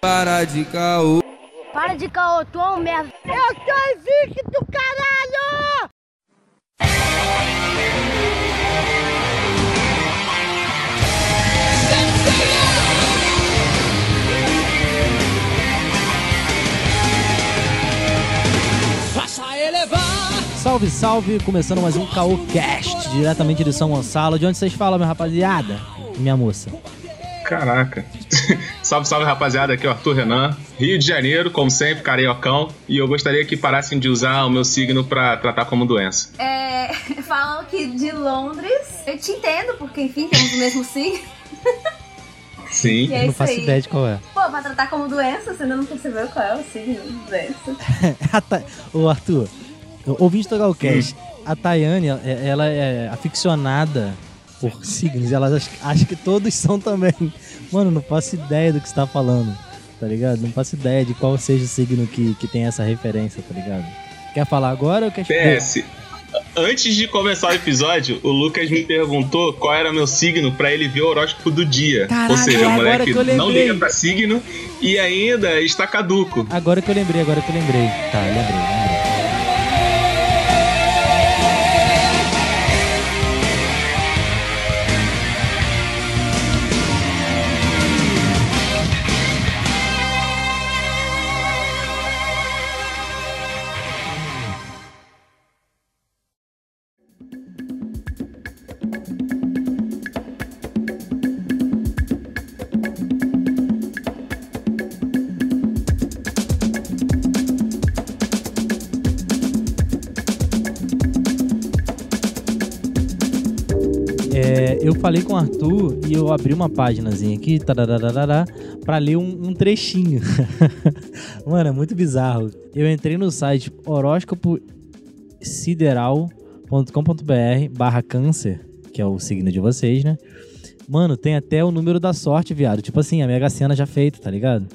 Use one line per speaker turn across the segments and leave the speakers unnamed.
Para de caô.
Para de caô, tu é um merda.
Eu sou invicto, caralho!
Salve, salve! Começando mais um Caô Cast, diretamente de São Gonçalo. De onde vocês falam, minha rapaziada? Minha moça.
Caraca. salve, salve, rapaziada. Aqui é o Arthur Renan. Rio de Janeiro, como sempre, cariocão. E eu gostaria que parassem de usar o meu signo pra tratar como doença.
É, falam que de Londres. Eu te entendo, porque enfim, temos o mesmo signo.
Sim.
É
Eu não faço
aí.
ideia de qual é.
Pô, pra tratar como doença, você ainda não percebeu qual é o signo de doença.
Ô, Arthur, ouvinte do Galcast, a Tayane, é- ela é aficionada por signos. Ela acha que todos são também. Mano, não faço ideia do que você tá falando, tá ligado? Não faço ideia de qual seja o signo que, que tem essa referência, tá ligado? Quer falar agora ou quer
PS. Antes de começar o episódio, o Lucas me perguntou qual era meu signo pra ele ver o horóscopo do dia.
Caralho,
Ou seja, o
agora
moleque não liga pra signo e ainda está caduco.
Agora que eu lembrei, agora que eu lembrei. Tá, lembrei, lembrei. Falei com o Arthur e eu abri uma páginazinha aqui, pra ler um, um trechinho. Mano, é muito bizarro. Eu entrei no site horóscopo sideral.com.br barra câncer, que é o signo de vocês, né? Mano, tem até o número da sorte, viado. Tipo assim, a Mega Sena já feita, tá ligado?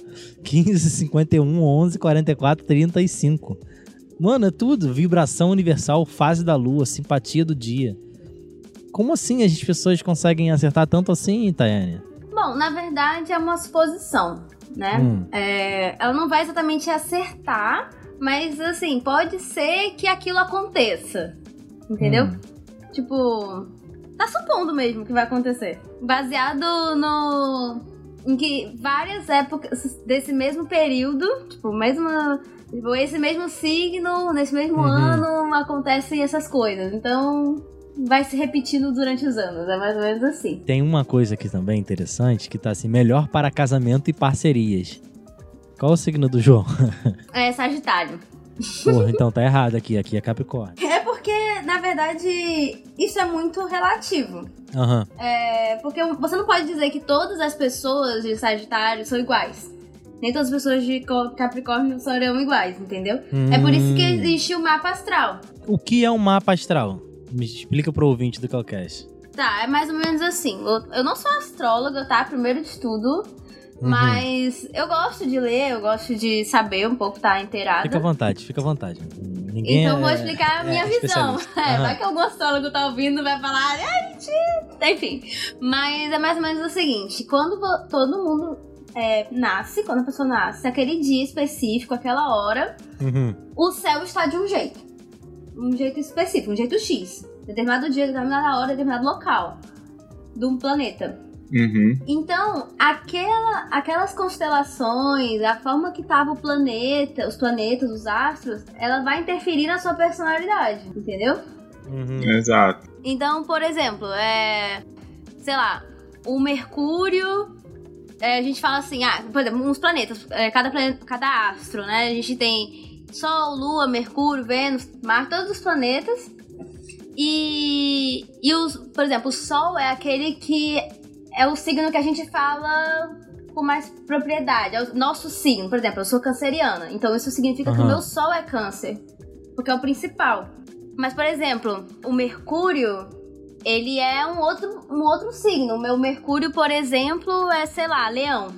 15, 51, 11, 44, 35. Mano, é tudo. Vibração universal, fase da lua, simpatia do dia. Como assim as pessoas conseguem acertar tanto assim, Tayane?
Bom, na verdade é uma suposição, né?
Hum.
É, ela não vai exatamente acertar, mas assim, pode ser que aquilo aconteça. Entendeu?
Hum.
Tipo, tá supondo mesmo que vai acontecer. Baseado no. em que várias épocas desse mesmo período, tipo, mesmo. Tipo, esse mesmo signo, nesse mesmo
Uhum.
ano, acontecem essas coisas. Então, vai se repetindo durante os anos. É mais ou menos assim.
Tem uma coisa aqui também interessante que tá assim, melhor para casamento e parcerias. Qual o signo do João?
É Sagitário.
Porra, então tá errado aqui, aqui é Capricórnio.
É porque, na verdade, isso é muito relativo.
Aham.
É porque você não pode dizer que todas as pessoas de Sagitário são iguais. Nem todas as pessoas de Capricórnio serão iguais, entendeu? É por isso que
Hum.
existe o mapa astral.
O que é um mapa astral? Me explica pro ouvinte do Calcast.
Tá, é mais ou menos assim. Eu- não sou astróloga, tá? Primeiro de tudo.
Uhum.
Mas eu gosto de ler, eu gosto de saber um pouco, tá inteirada.
Fica à vontade, fica à vontade. Ninguém
Então
é-
vou explicar a
é
minha visão.
especialista.
É, vai que algum astrólogo tá ouvindo vai falar, ah, mentira. Enfim. Mas é mais ou menos o seguinte: quando todo mundo é, nasce, quando a pessoa nasce, aquele dia específico, aquela hora,
Uhum.
o céu está de um jeito. Um jeito específico, um jeito X. Determinado dia, determinada hora, determinado local de um planeta.
Uhum.
Então, aquela, aquelas constelações, a forma que tava o planeta, os planetas, os astros, ela vai interferir na sua personalidade, entendeu?
Uhum.
Exato.
Então, por exemplo, é. Sei lá, o Mercúrio. é, a gente fala assim, ah, por exemplo, uns planetas, é, cada, planeta, cada astro, né? A gente tem Sol, Lua, Mercúrio, Vênus, Marte, todos os planetas. E, e os, por exemplo, o Sol é aquele que é o signo que a gente fala com mais propriedade. É o nosso signo. Por exemplo, eu sou canceriana. Então isso significa que o meu Sol é câncer. Porque é o principal. Mas, por exemplo, o Mercúrio, ele é um outro, um outro signo. O meu Mercúrio, por exemplo, é, sei lá, leão.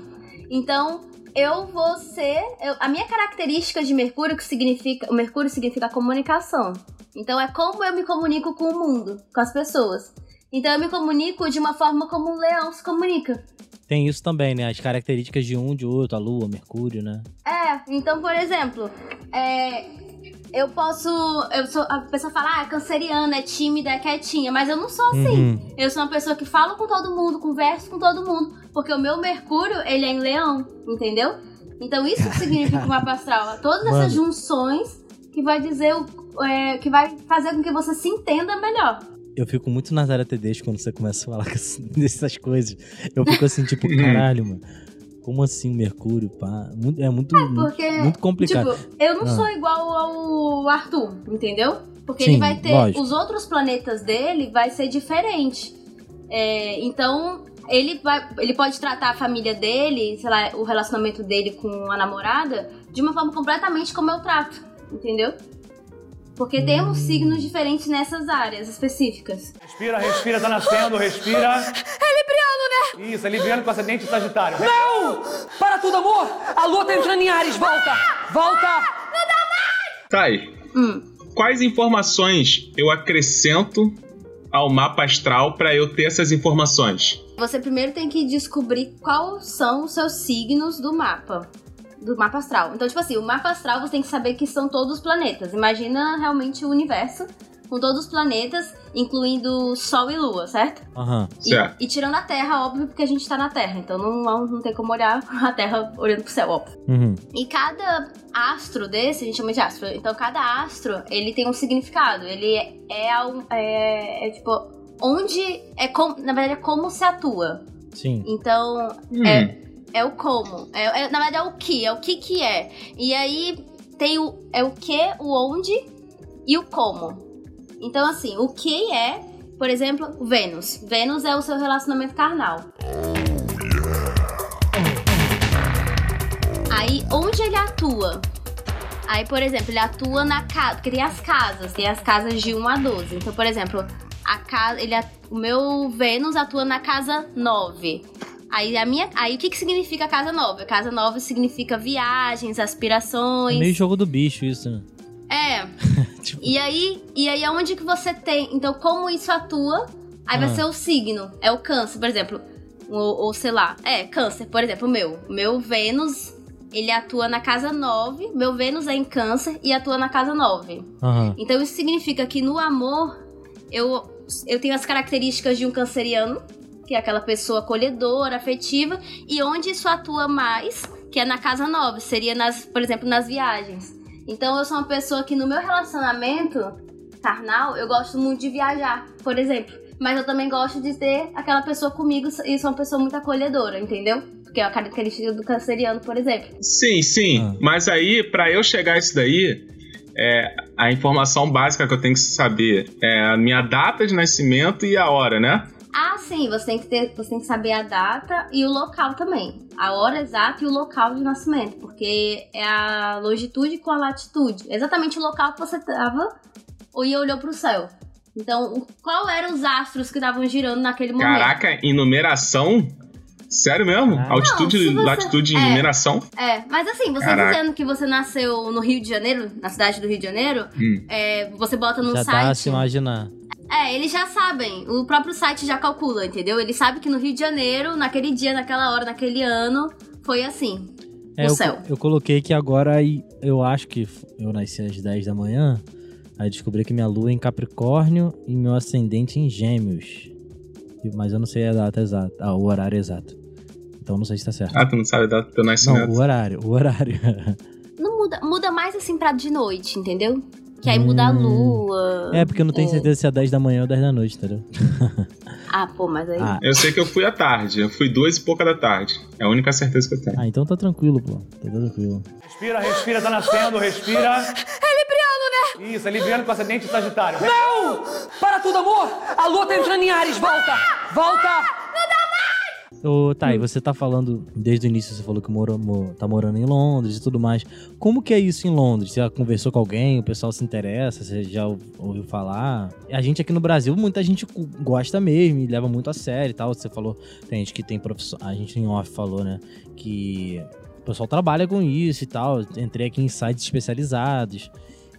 Então, eu vou ser. eu- a minha característica de Mercúrio, que significa. O Mercúrio significa comunicação. Então é como eu me comunico com o mundo, com as pessoas. Então eu me comunico de uma forma como um leão se comunica.
Tem isso também, né? As características de um, de outro, a Lua, Mercúrio, né?
É, então, por exemplo, é, eu posso. Eu sou, a pessoa fala, ah, é canceriana, é tímida, é quietinha, mas eu não sou assim.
Uhum.
Eu sou uma pessoa que fala com todo mundo, converso com todo mundo, porque o meu Mercúrio, ele é em leão, entendeu? Então isso que significa o mapa astral. Todas
Mano.
essas junções que vai dizer o. é, que vai fazer com que você se entenda melhor.
Eu fico muito Nazaré Tedesco quando você começa a falar dessas coisas. Eu fico assim, tipo, caralho, mano. Como assim Mercúrio, pá? Muito- É muito, muito,
Porque,
muito complicado.
tipo, eu não
Ah.
sou igual ao Arthur, entendeu? Porque
Sim,
ele vai ter.
lógico.
Os outros planetas dele vai ser diferente. É, então, ele, vai, ele pode tratar a família dele, sei lá, o relacionamento dele com a namorada, de uma forma completamente como eu trato, entendeu? Porque temos signos diferentes nessas áreas específicas.
Respira, respira, tá nascendo, respira. É libriano, né? Isso, é libriano com ascendente sagitário.
Não! Para tudo, amor! A lua tá entrando em Ares, volta! Volta!
Tá aí.
Hum.
Quais informações eu acrescento ao mapa astral pra eu ter essas informações?
Você primeiro tem que descobrir quais são os seus signos do mapa. Do mapa astral. Então, tipo assim, o mapa astral você tem que saber que são todos os planetas. Imagina realmente o universo com todos os planetas, incluindo Sol e Lua, certo?
Aham.
E,
Certo.
e tirando a Terra, óbvio, porque a gente tá na Terra. Então não, não, tem como olhar a Terra olhando pro céu, óbvio.
Uhum.
E cada astro desse, a gente chama de astro. Então cada astro, ele tem um significado. Ele é, é, é- é tipo, onde é como, na verdade é como se atua.
Sim.
Então,
Hum.
é, é o como. É, é- na verdade é o que, é o que que é. E aí tem o é o que, o onde e o como. Então assim, o que é, por exemplo, Vênus. Vênus é o seu relacionamento carnal. Aí, onde ele atua? Aí, por exemplo, ele atua na casa. Porque tem as casas, tem as casas de 1 a 12. Então, por exemplo, a casa. Ele, o meu Vênus atua na casa 9. Aí, a minha, aí o que, que significa casa 9? A casa 9 significa viagens,
É
aspirações.
meio jogo do bicho isso, né?
É.
Tipo-
E aí, e aí aonde que você tem? Então, como isso atua? Aí vai
Ah.
ser o signo. É o câncer, por exemplo. Ou, ou sei lá. É, câncer, por exemplo, o meu. Meu Vênus, ele atua na casa 9. Meu Vênus é em câncer e atua na casa 9.
Aham.
Então isso significa que no amor, eu, eu tenho as características de um canceriano, que é aquela pessoa acolhedora, afetiva, e onde isso atua mais, que é na casa 9, seria, nas, por exemplo, nas viagens. Então eu sou uma pessoa que no meu relacionamento carnal, eu gosto muito de viajar, por exemplo. Mas eu também gosto de ter aquela pessoa comigo e sou uma pessoa muito acolhedora, entendeu? Porque é a característica do canceriano, por exemplo.
Sim, sim.
Ah.
Mas aí, pra eu chegar a isso daí, é, a informação básica que eu tenho que saber é a minha data de nascimento e a hora, né?
Ah, sim, você tem que ter, você tem que saber a data e o local também. A hora exata e o local de nascimento, porque é a longitude com a latitude. Exatamente o local que você estava e olhou pro céu. Então, o- qual eram os astros que estavam girando naquele momento?
Caraca, em numeração? Sério mesmo?
Caraca.
Altitude,
Não, você-
latitude em
é.
numeração?
É, mas assim, você
Caraca.
dizendo que você nasceu no Rio de Janeiro, na cidade do Rio de Janeiro,
Hum.
é, você bota no
Já
site.
dá a se imaginar.
É, eles já sabem. O próprio site já calcula, entendeu? Ele sabe que no Rio de Janeiro, naquele dia, naquela hora, naquele ano, foi assim.
É,
o
eu,
céu.
eu coloquei que agora aí, eu acho que eu nasci às 10 da manhã. Aí descobri que minha lua é em Capricórnio e meu ascendente em Gêmeos. Mas eu não sei a data exata, ah, o horário exato. Então não sei se tá certo.
Ah, tu não sabe a data do teu
não,
nascimento?
o horário, o horário.
Não muda, muda mais assim pra de noite, entendeu? Que aí muda a
Hum.
lua.
é porque eu não tenho
É.
certeza se é 10 da manhã ou 10 da noite, entendeu?
Ah, pô, mas aí.
Ah,
Eu sei que eu fui à tarde. Eu fui duas e pouca da tarde. É a única certeza que eu tenho.
ah, então tá tranquilo, pô. Tá tranquilo.
Respira, respira, tá nascendo, respira. É libriano, né? Isso, é libriano com ascendente sagitário.
Não! Para tudo, amor! A lua tá entrando em Ares, volta! Volta!
Ô, tá, e você tá falando, desde o início você falou que mora, mo- tá morando em Londres e tudo mais. Como que é isso em Londres? Você já conversou com alguém, o pessoal se interessa, você já ou- ouviu falar? A gente aqui no Brasil, muita gente gosta mesmo e leva muito a sério e tal. Você falou, tem gente que tem profissão, a gente em off falou, né, que o pessoal trabalha com isso e tal. Entrei aqui em sites especializados.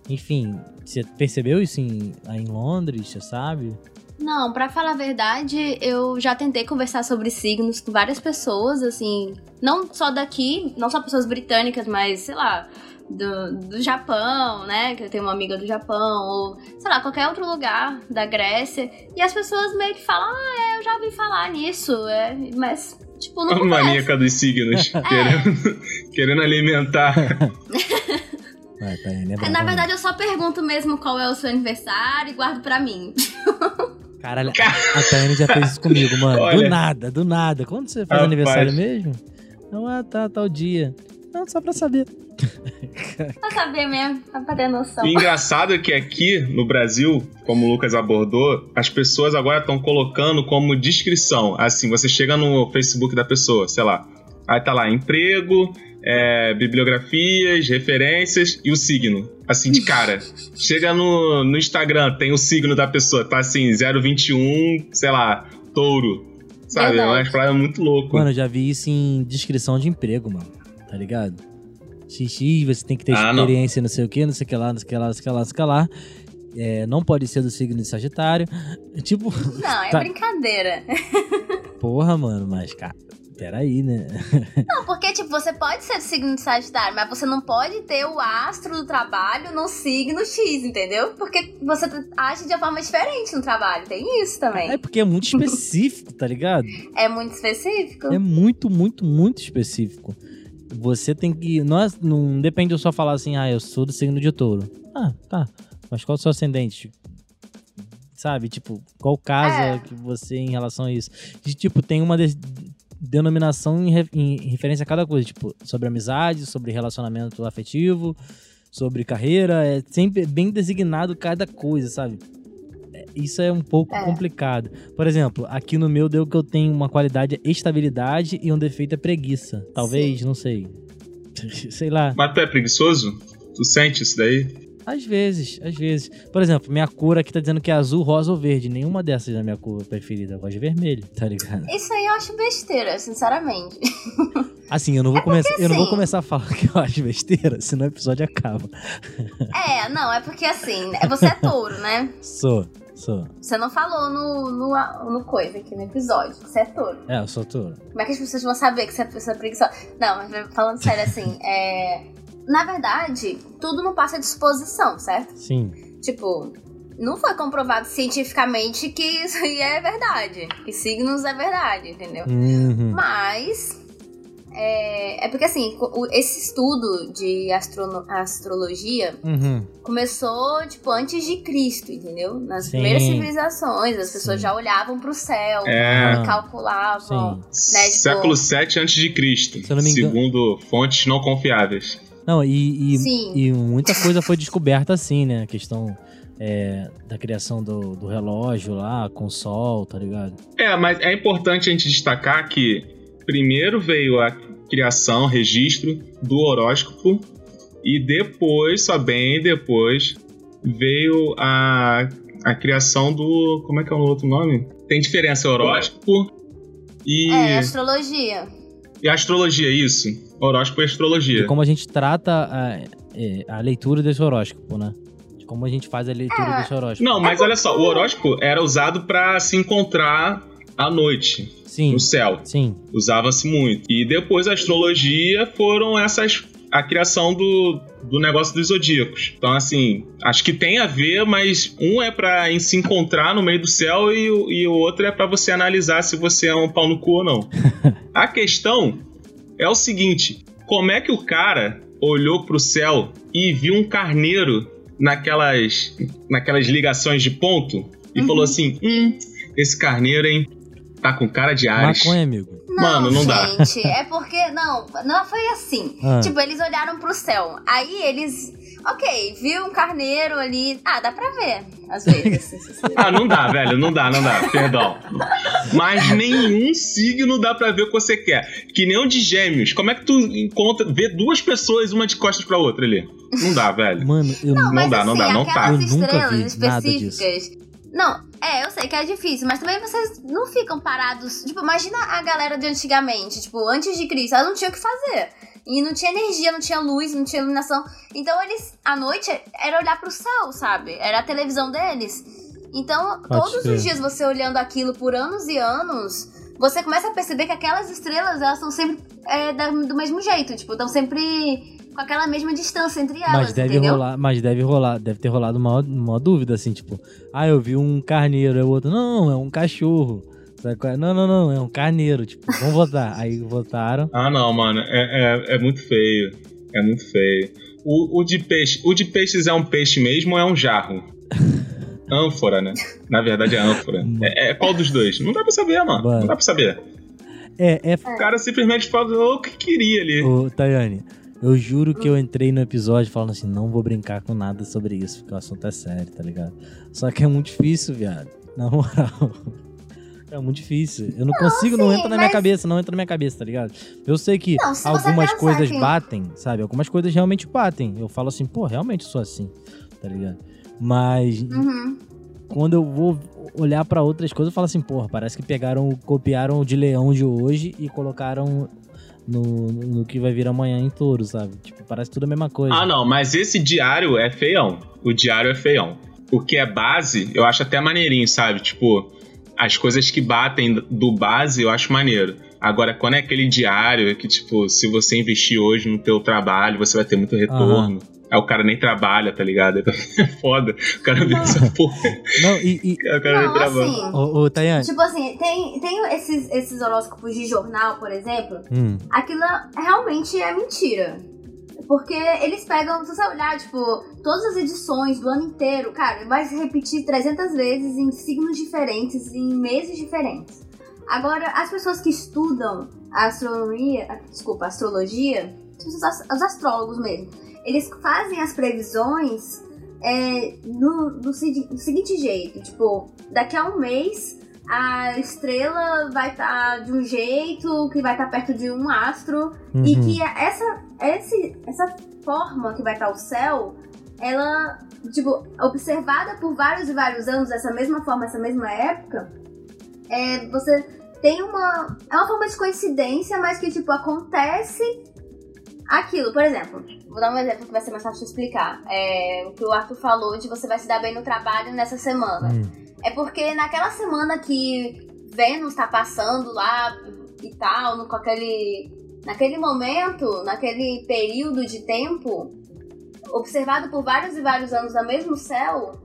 Enfim, você percebeu isso em, aí em Londres, você sabe?
Não, pra falar a verdade, eu já tentei conversar sobre signos com várias pessoas, assim, não só daqui, não só pessoas britânicas, mas, sei lá, do, do Japão, né? Que eu tenho uma amiga do Japão, ou, sei lá, qualquer outro lugar da Grécia. E as pessoas meio que falam, ah, é, eu já ouvi falar nisso, é, mas, tipo, não
A
conversa.
maníaca dos signos. querendo, querendo alimentar.
Vai, Taiane, é
Na verdade, eu só pergunto mesmo qual é o seu aniversário e guardo pra mim.
Caralho, a Taiane já fez isso comigo, mano. Do
Olha.
nada, do nada. Quando você faz
Rapaz.
aniversário mesmo? Não, ah, tá, tal dia. Não, só pra saber.
Pra saber mesmo, pra ter noção.
E engraçado é que aqui no Brasil, como o Lucas abordou, as pessoas agora estão colocando como descrição. Assim, você chega no Facebook da pessoa, sei lá. Aí tá lá, emprego, é, bibliografias, referências e o signo. Assim, de cara. Chega no, no Instagram, tem o signo da pessoa, tá assim, 021, sei lá, touro. Sabe? É
Verdade.
umas paradas muito loucas.
Mano, eu já vi isso em descrição de emprego, mano. Tá ligado? XX, você tem que ter
Ah, não.
experiência, não. sei o que, não sei o que lá, não sei o que lá, não sei o que lá, não sei o que lá. É, não pode ser do signo de Sagitário. Tipo,
Não, é
Tá.
brincadeira.
porra, mano, mas, cara, peraí, né?
Não, porque, tipo, você pode ser do signo de Sagitário, mas você não pode ter o astro do trabalho no signo X, entendeu? Porque você age de uma forma diferente no trabalho. Tem isso também.
É porque é muito específico, tá ligado?
É muito específico.
É muito, muito, muito específico. Você tem que. Nós, não depende de eu só falar assim, ah, eu sou do signo de touro. Ah, tá. Mas qual é o seu ascendente? Sabe? Tipo, qual casa
É.
que você em relação a isso? De, tipo, tem uma de- denominação em, re- em referência a cada coisa. Tipo, sobre amizade, sobre relacionamento afetivo, sobre carreira. É sempre bem designado cada coisa, sabe? É, Isso é um pouco
É.
complicado. Por exemplo, aqui no meu deu que eu tenho uma qualidade é estabilidade e um defeito é preguiça. Talvez, não sei. sei lá.
Mas tu é preguiçoso? Tu sente isso daí?
Às vezes, às vezes. Por exemplo, minha cor aqui tá dizendo que é azul, rosa ou verde. Nenhuma dessas é a minha cor preferida. Eu gosto de vermelho, tá ligado?
Isso aí eu acho besteira, sinceramente.
Assim, eu não vou, começar, eu não vou
assim-
começar a falar que eu acho besteira, senão o episódio acaba.
É, não, é porque assim, você é touro, né?
Sou, sou.
Você não falou no, no, no coisa aqui no episódio, você é touro.
É, eu sou touro.
Como é que as pessoas vão saber que você é, você é preguiçosa? Não, mas falando sério, assim, é. Na verdade, tudo não passa de suposição, certo?
Sim.
Tipo, não foi comprovado cientificamente que isso aí é verdade. Que signos é verdade, entendeu?
Uhum.
Mas. É, é porque assim, o- esse estudo de astrono- astrologia
Uhum.
começou, tipo, antes de Cristo, entendeu? Nas
Sim.
primeiras civilizações, as pessoas
Sim.
já olhavam pro céu,
É.
e calculavam. Né, tipo-
Século 7 a.C.,
Se eu não me engano-
segundo fontes não confiáveis.
Não, e, e, e muita coisa foi descoberta assim, né? A questão é, da criação do, do relógio lá, com o sol, tá ligado?
É, mas é importante a gente destacar que primeiro veio a criação, registro do horóscopo e depois, só bem depois, veio a, a criação do. Como é que é o outro nome? Tem diferença horóscopo e,
É, astrologia.
E astrologia, isso. Horóscopo e
De
astrologia.
como a gente trata a, é, a leitura desse horóscopo, né? De como a gente faz a leitura
É.
desse horóscopo.
Não, mas olha só, o horóscopo era usado para se encontrar à noite
Sim,
no céu.
sim.
Usava-se muito. E depois a astrologia foram essas. a criação do, do negócio dos zodíacos. Então, assim, acho que tem a ver, mas um é pra em- se encontrar no meio do céu e, o- e o outro é pra você analisar se você é um pau no cu ou não. a questão é o seguinte: como é que o cara olhou pro céu e viu um carneiro naquelas, naquelas ligações de ponto e falou assim: hum, esse carneiro, hein? Tá com cara de Ares.
Maconha, amigo.
Não,
Mano, não dá.
gente, é porque. Não, não foi assim.
Ah.
Tipo, eles olharam pro céu. Aí eles. Ok, viu um carneiro ali. Ah, dá pra ver, às vezes.
Ah, não dá, velho, não dá, não dá, perdão. Mas nenhum signo dá pra ver o que você quer. Que nem o de gêmeos. Como é que tu encontra, vê duas pessoas, uma de costas pra outra ali? Não dá, velho.
Mano, eu
Não, mas
dá, não
assim,
dá, não tá.
Eu nunca
estrelas
vi nada
específicas. Não, é, eu sei que é difícil, mas também vocês não ficam parados. Tipo, imagina a galera de antigamente, tipo, antes de Cristo, elas não tinham o que fazer. E não tinha energia, não tinha luz, não tinha iluminação. Então eles, à noite, era olhar pro céu, sabe? Era a televisão deles. Então,
Pode
todos
crer.
os dias você olhando aquilo por anos e anos, você começa a perceber que aquelas estrelas, elas estão sempre é, do mesmo jeito, tipo, estão sempre com aquela mesma distância entre elas,
Mas deve
entendeu?
rolar, mas deve rolar, deve ter rolado uma, uma dúvida, assim, tipo, ah, eu vi um carneiro, aí o outro, não, é um cachorro. Sabe qual é? Não, não, não, é um carneiro, tipo, vamos votar. Aí votaram.
Ah, não, mano. É, é, é muito feio. É muito feio. O, o de peixe. O de peixes é um peixe mesmo ou é um jarro? ânfora, né? Na verdade é ânfora. É, é qual dos dois? Não dá pra saber, mano.
Mano.
Não dá pra saber.
É, é,
O cara simplesmente falou o que queria ali.
Ô, Tayane, eu juro que eu entrei no episódio falando assim, não vou brincar com nada sobre isso, porque o assunto é sério, tá ligado? Só que é muito difícil, viado. Na moral. É muito difícil. Eu não, consigo, não
sim,
entra na minha
mas-
cabeça, não entra na minha cabeça, tá ligado? Eu sei que
Não,
algumas coisas
que-
batem, sabe? Algumas coisas realmente batem. Eu falo assim, pô, realmente sou assim, tá ligado? Mas
Uhum.
quando eu vou olhar pra outras coisas, eu falo assim, porra, parece que pegaram, copiaram o de leão de hoje e colocaram no, no que vai vir amanhã em touro, sabe? Tipo, parece tudo a mesma coisa.
Ah, não, mas esse diário é feião. O diário é feião. O que é base, eu acho até maneirinho, sabe? Tipo, as coisas que batem do base eu acho maneiro. Agora, quando é aquele diário que, tipo, se você investir hoje no teu trabalho, você vai ter muito retorno. Aí o cara nem trabalha, tá ligado? É foda. O cara vê essa porra.
Não, e. e
O cara nem
Não,
trabalha.
assim,
ô, ô, Tayane.
tipo assim, tem, tem esses, esses horóscopos de jornal, por exemplo,
Hum,
aquilo realmente é mentira. Porque eles pegam, se você olhar, tipo, todas as edições do ano inteiro, cara, vai se repetir 300 vezes em signos diferentes, em meses diferentes. Agora, as pessoas que estudam a astronomia, ah, desculpa, a astrologia, os, as- os astrólogos mesmo, eles fazem as previsões é, do, do seguinte jeito, tipo, daqui a um mês a estrela vai estar de um jeito, que vai estar perto de um astro, e
uhum.
que essa, esse, essa forma que vai estar o céu, ela, tipo, observada por vários e vários anos, dessa mesma forma, essa mesma época, é, você tem uma. É uma forma de coincidência, mas que, tipo, acontece aquilo. Por exemplo, vou dar um exemplo que vai ser mais fácil de explicar. É, o que o Arthur falou de você vai se dar bem no trabalho nessa semana.
Hum.
É porque naquela semana que Vênus tá passando lá e tal, no, com aquele, naquele momento, naquele período de tempo, observado por vários e vários anos no mesmo céu,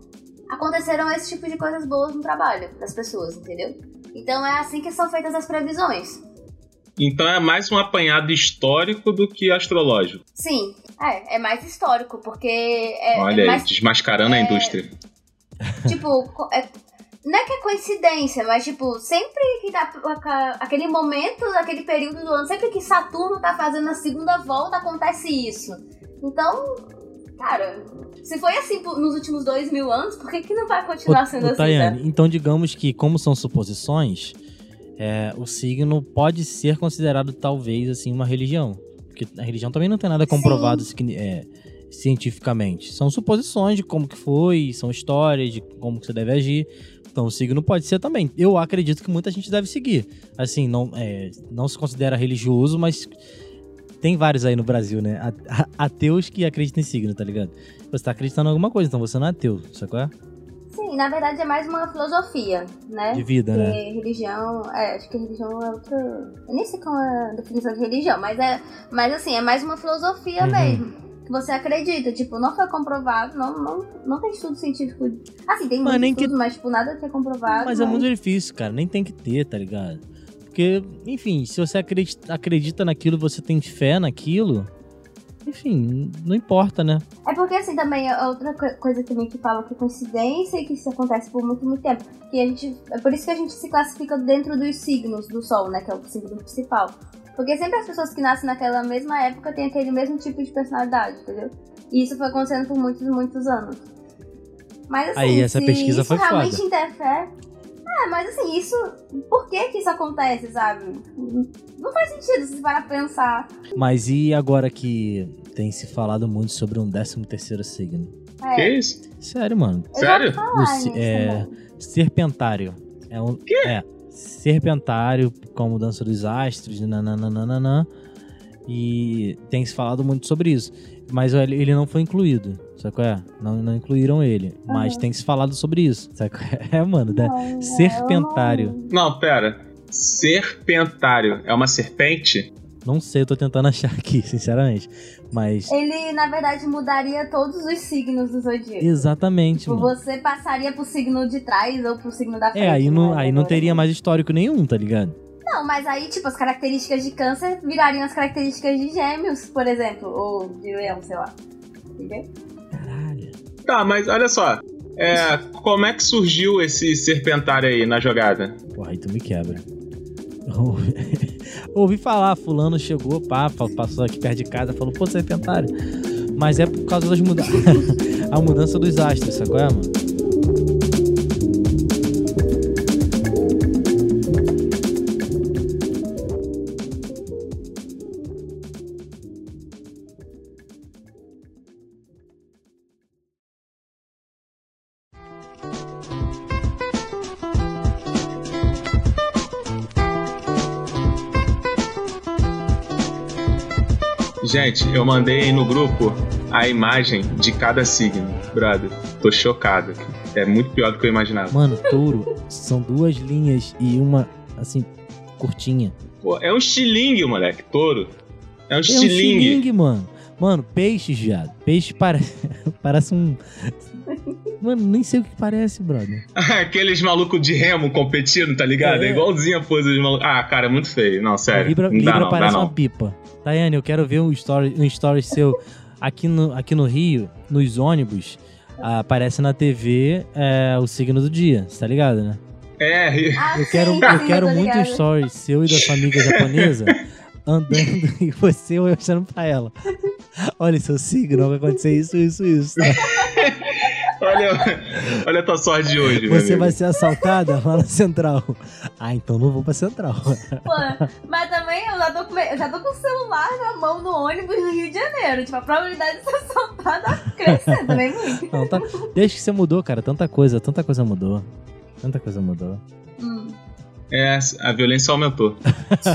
aconteceram esse tipo de coisas boas no trabalho das pessoas, entendeu? Então é assim que são feitas as previsões.
Então é mais um apanhado histórico do que astrológico.
Sim, é, é mais histórico, porque é,
Olha
é
aí,
mais
desmascarando a indústria.
tipo, é- não é que é coincidência, mas tipo, sempre que dá aca- aquele momento, aquele período do ano, sempre que Saturno tá fazendo a segunda volta, acontece isso. Então, cara, se foi assim nos últimos dois mil anos, por que, que não vai continuar sendo
Ô,
assim?
Tayane,
né?
então digamos que, como são suposições, é, o signo pode ser considerado talvez assim uma religião. Porque a religião também não tem nada comprovado é, cientificamente. São suposições de como que foi, são histórias de como que você deve agir. Então o signo pode ser também. Eu acredito que muita gente deve seguir. Assim, não, é, não se considera religioso, mas tem vários aí no Brasil, né? Ateus que acreditam em signo, tá ligado? Você tá acreditando em alguma coisa, então você não é ateu, sacou? É?
Sim, na verdade é mais uma filosofia, né?
De vida,
Porque
né?
religião, é, acho que religião é outra. Eu nem sei qual é a definição de religião, mas é. Mas assim, é mais uma filosofia
Uhum.
mesmo. Você acredita, tipo, não foi comprovado, não, não, não tem estudo científico. Assim, tem
Mas
muitos
nem que-
mas tipo, nada que é comprovado.
Mas é muito difícil, cara. Nem tem que ter, tá ligado? Porque, enfim, se você acredita, acredita naquilo, você tem fé naquilo, enfim, não importa, né?
É porque assim também é outra co- coisa também que falam que é coincidência e que isso acontece por muito, muito tempo. Que a gente, é por isso que a gente se classifica dentro dos signos do Sol, né? Que é o signo principal. Porque sempre as pessoas que nascem naquela mesma época têm aquele mesmo tipo de personalidade, entendeu? E isso foi acontecendo por muitos e muitos anos. Mas assim,
Aí, essa
se
pesquisa
isso
foi
realmente
foda.
interfere. É, mas assim, isso. Por que que isso acontece, sabe? Não faz sentido se parar pra pensar.
Mas e agora que tem se falado muito sobre um 13 terceiro signo?
É,
Que isso?
Sério, mano.
eu já ouvi
Sério?
falar
O é, serpentário. É um. É. Serpentário, com a mudança dos astros, nananana. E tem se falado muito sobre isso. Mas ele ele não foi incluído. Sabe qual é? Não, não incluíram ele. Mas tem se falado sobre isso. Sabe qual é? É, mano, da serpentário.
Não, pera. Serpentário é uma serpente?
Não sei, eu tô tentando achar aqui, sinceramente. Mas.
Ele, na verdade, mudaria todos os signos do zodíaco.
Exatamente,
Tipo,
mano.
você passaria pro signo de trás ou pro signo da frente.
É, aí não,
né?
aí não teria mais histórico nenhum, tá ligado?
Não, mas aí, tipo, as características de câncer virariam as características de gêmeos, por exemplo. Ou de leão, sei lá. Entendeu?
Caralho.
Tá, mas olha só. É, como é que surgiu esse serpentário aí na jogada?
Porra, aí tu me quebra. Ouvi- falar, fulano chegou, pá, passou aqui perto de casa, falou, pô, serpentário. Mas é por causa das mudanças. a mudança dos astros, sabe qual é, mano?
Gente, eu mandei aí no grupo a imagem de cada signo. Brother, tô chocado. É muito pior do que eu imaginava.
Mano, touro são duas linhas e uma, assim, curtinha.
Pô, é um estilingue, moleque, touro. É um
É um
estilingue.
mano. Mano, peixe, viado. Peixe parece, parece um... Mano, nem sei o que parece, brother.
Aqueles malucos de remo competindo, tá ligado? É,
É.
igualzinho a pose dos malucos. Ah, cara, é muito feio. Não, sério.
Libra,
não dá
Libra
não,
parece
não.
uma pipa. Tayane, eu quero ver um story, um story seu aqui no, aqui no Rio, nos ônibus. aparece na TV é, o signo do dia, você tá ligado, né?
É,
Ah,
Eu quero,
sim,
eu
sim,
quero muito um story seu e da amiga japonesa andando e você mostrando pra ela. Olha, seu signo, vai acontecer isso, isso, isso.
Olha, olha a tua sorte de hoje,
Você vai ser assaltada lá na central. Ah, então não vou pra central.
Pô, mas também eu já, tô com, eu já tô com o celular na mão no ônibus no Rio de Janeiro. Tipo, a probabilidade de ser assaltada crescendo também muito.
Não, tá... Desde que você mudou, cara, tanta coisa, tanta coisa mudou. Tanta coisa mudou.
Hum.
É, a violência aumentou.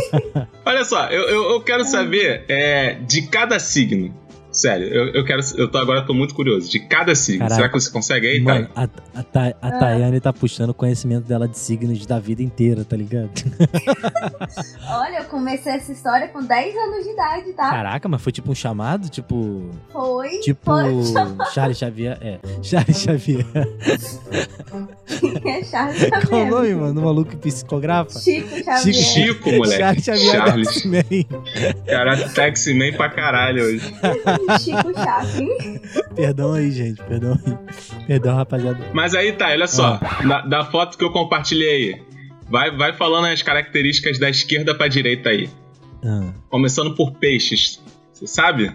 Olha só, eu, eu, eu quero saber é, de cada signo. Sério, eu, eu quero. Eu tô agora tô muito curioso. De cada signo.
Caraca.
Será que você consegue aí,
Mano,
tá?
a, a, Ta- a Tayane tá puxando o conhecimento dela de signos da vida inteira, tá ligado?
Olha, eu comecei essa história com 10 anos de idade, tá?
Caraca, mas foi tipo um chamado? Tipo.
Foi.
Tipo.
Foi.
Charles Xavier. É. Charles Xavier.
é Charles Xavier.
Qual o nome, mano? O maluco psicografa?
Chico Xavier.
Chico, moleque.
Charles Xavier
Charles.
da X-Men.
Cara, taxi man pra caralho hoje.
Chico Chaplin.
Perdão aí, gente. Perdão aí. Perdão, rapaziada.
Mas aí tá, olha só. Da, da foto que eu compartilhei aí. Vai, vai falando as características da esquerda pra direita aí.
Ah,
Começando por peixes. Você sabe?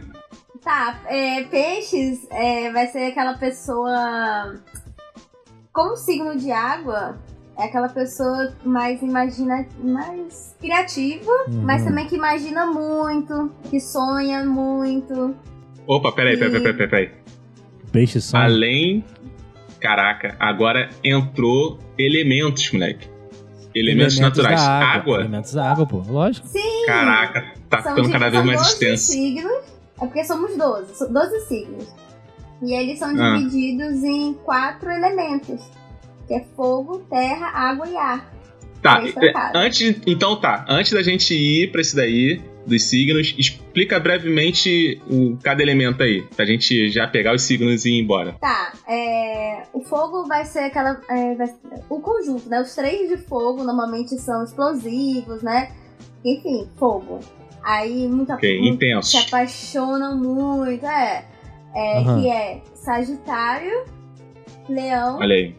Tá, é, peixes é, vai ser aquela pessoa. Como signo de água, é aquela pessoa mais imagina, mais criativa,
uhum.
mas também que imagina muito, que sonha muito.
Opa, peraí, peraí, peraí, peraí. peraí.
Peixe só.
Além. Caraca, agora entrou elementos, moleque. Elementos, naturais.
da
Água?
Elementos da água, pô. Lógico.
Sim!
Caraca, tá
são
ficando cada vez mais
12
extenso.
signos, é porque somos 12, são 12 signos. E eles são
Ah.
divididos em quatro elementos. Que é fogo, terra, água e ar.
Tá, é,
trocados.
antes, então tá. Antes da gente ir pra esse daí, dos signos, explica brevemente o, cada elemento aí. Pra gente já pegar os signos e ir embora.
Tá, é, o fogo vai ser aquela. é, vai- o conjunto, né? Os três de fogo normalmente são explosivos, né? Enfim, fogo. Aí muita
Ok,
muito-
intenso.
se apaixonam muito, é. é
Aham.
Que é Sagitário, Leão
Olha aí.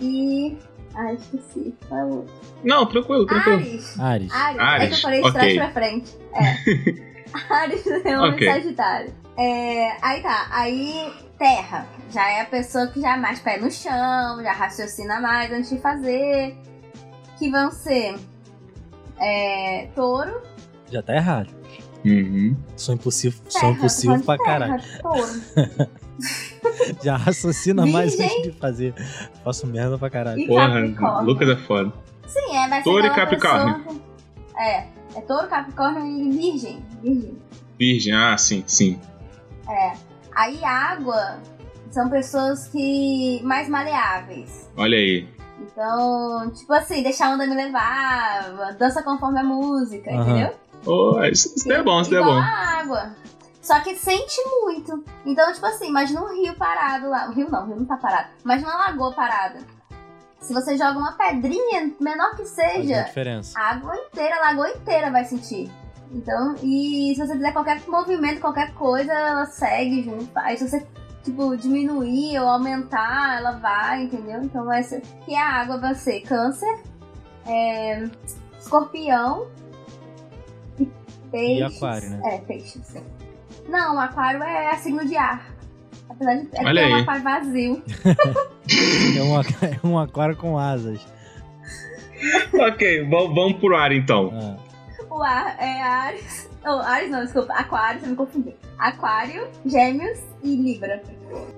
e. Ai, esqueci. Qual é o outro?
Não, tranquilo, tranquilo.
Ares.
Ares.
Ares. É que
Ares,
eu falei de
ok.
trás pra frente. É. Ares, Leão
Ok.
e Sagitário. É, aí tá. Aí, Terra. Já é a pessoa que já é mais pé no chão, já raciocina mais antes de fazer. Que vão ser é, Touro.
Já tá errado.
Uhum.
Sou impossível, sou
Terra,
impossível
tô
pra
de
caralho.
terra, Touro.
Já raciocina mais antes de fazer. Faço merda pra caralho.
E
Porra,
Capricórnio.
Lucas é foda.
Sim, é, vai ser
Touro e Capricórnio.
pessoa- É, É touro, capricórnio e virgem. Virgem.
Virgem, ah, sim, sim.
É. Aí água são pessoas que mais maleáveis.
Olha aí.
Então, tipo assim, deixar a onda me levar, dança conforme a música,
Aham.
entendeu?
Oh, isso, isso é bom, isso é bom.
a água. Só que sente muito. Então, tipo assim, imagina um rio parado lá. O rio não, o rio não tá parado. Imagina uma lagoa parada. Se você joga uma pedrinha, menor que seja,
diferença.
a água inteira, a lagoa inteira vai sentir. Então, e se você fizer qualquer movimento, qualquer coisa, ela segue junto. Aí se você, tipo, diminuir ou aumentar, ela vai, entendeu? Então vai ser. Que a água vai ser câncer, é, escorpião e peixes.
aquário, né?
É, peixes. Não, aquário é signo de ar. Apesar de é
Olha
é um aquário vazio.
É um, é um aquário com asas.
ok, vamos, pro ar então.
Ah,
O ar é Ares. Oh, Ares não, desculpa. Aquário, você me confundiu. Aquário, Gêmeos e Libra.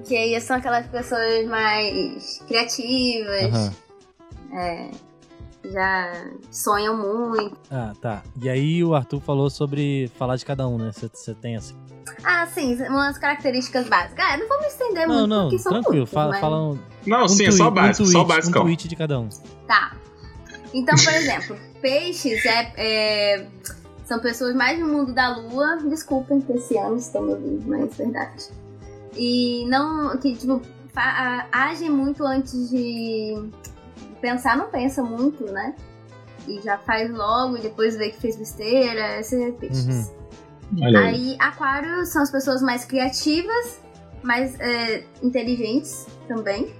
Que aí são aquelas pessoas mais criativas, é, já sonham muito.
Ah, tá. E aí o Arthur falou sobre falar de cada um, né? Você- Você tem essa.
Ah, sim, umas características básicas. Ah, não vou me estender
Não,
muito,
não,
porque são
tranquilo.
muitas,
Fala,
mas-
fala um,
Não,
um
sim, é
tweet-
só
um
básico,
tweet,
só
Um
básico.
tweet de cada um.
Tá. Então, por exemplo, peixes é, é- são pessoas mais no mundo da lua. Desculpem que esse ano estão me ouvindo, mas é verdade. E não. Que, tipo, agem muito antes de pensar, não pensa muito, né? E já faz logo e depois vê que fez besteira. Esse é peixes.
Uhum.
Olha aí.
Aí, aquário são as pessoas mais criativas, mais é, inteligentes também.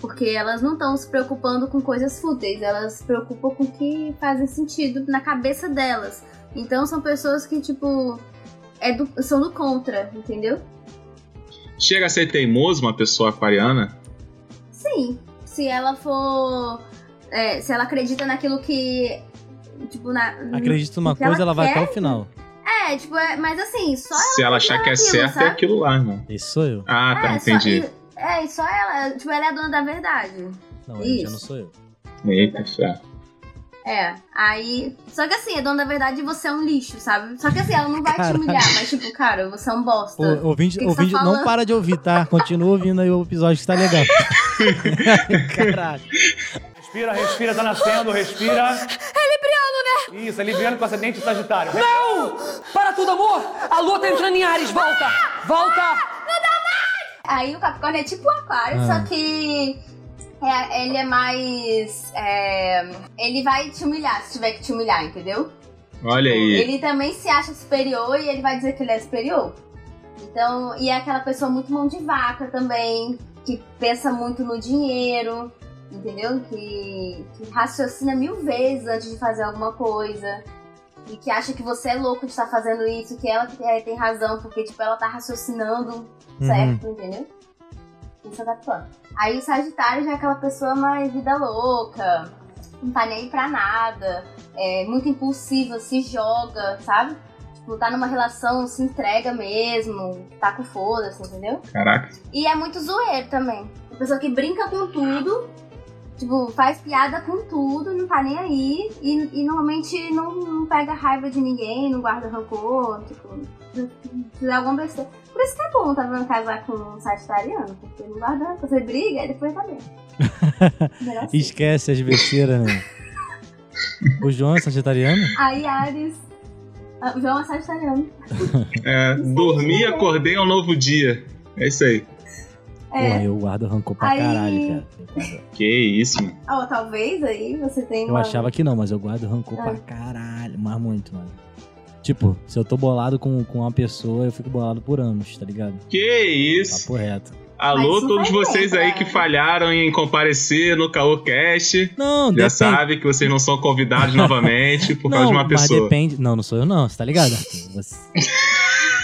Porque elas não estão se preocupando com coisas fúteis, elas se preocupam com o que fazem sentido na cabeça delas. Então são pessoas que, tipo, é do- são do contra, entendeu?
Chega a ser teimoso uma pessoa aquariana?
Sim. Se ela for. é, se ela acredita naquilo que. Tipo, na.
Acredita numa
que ela
coisa, ela vai
quer.
até o final.
É, tipo, é, mas assim, só
Se ela achar que é
aquilo,
certo, é
sabe?
aquilo lá, irmão.
Esse sou eu.
Ah, tá,
é, só,
entendi.
e- é, e só ela. Tipo, ela é a dona da verdade.
Não, ele já
Isso.
não sou eu.
Eita, fé.
É, aí. Só que assim, a dona da verdade e você é um lixo, sabe? Só que assim, ela não vai
Caralho.
te humilhar, mas tipo, cara, você é um bosta.
O, ouvinte,
que que
ouvinte
tá
não para de ouvir, tá? Continua ouvindo aí o episódio que tá legal. Caralho.
Respira, respira, tá nascendo, respira. É né? Isso, é libriano com ascendente Sagitário.
Não! Para tudo, amor! A lua tá entrando em Ares, volta! Volta!
Aí o Capricórnio é tipo o Aquário,
Ah.
só que é- ele é mais. é, ele vai te humilhar se tiver que te humilhar, entendeu?
Olha aí.
Ele também se acha superior e ele vai dizer que ele é superior. Então, e é aquela pessoa muito mão de vaca também, que pensa muito no dinheiro, entendeu? Que, que raciocina mil vezes antes de fazer alguma coisa. E que acha que você é louco de estar fazendo isso, que ela é, tem razão, porque tipo, ela tá raciocinando
Uhum.
certo, entendeu? Isso é Capricórnio. Aí o Sagitário já é aquela pessoa mais vida louca, não tá nem aí pra nada, é muito impulsiva, se joga, sabe? Tipo, tá numa relação, se entrega mesmo, tá com foda-se, entendeu?
Caraca.
E é muito zoeiro também. Uma pessoa que brinca com tudo, tipo, faz piada com tudo, não tá nem aí, e, e normalmente não, não pega raiva de ninguém, não guarda rancor, tipo, se fizer alguma besteira. Por isso que é bom, tá vendo, casar com um sagitariano, porque não guarda rancor, você briga e depois tá bem. Assim.
Esquece as besteiras, né? O João é sagitariano?
Aí Ares. ah, O João é sagitariano.
É, dormi e acordei ao novo dia. É isso aí.
É.
Porra, eu guardo rancor pra
Aí-
caralho, cara.
Que isso, mano.
Ó, talvez aí você tenha
Eu
uma...
achava que não, mas eu guardo rancor
Ah.
pra caralho. Mas muito, mano. Tipo, se eu tô bolado com, com uma pessoa, eu fico bolado por anos, tá ligado?
Que isso.
Papo reto.
Alô,
Mas
todos vocês
bem,
aí que falharam em comparecer no CaoCast.
Não,
Já
depende.
sabe que vocês não são convidados novamente por causa
não,
de uma
mas
pessoa.
depende. Não, não sou eu não, você tá ligado? Você-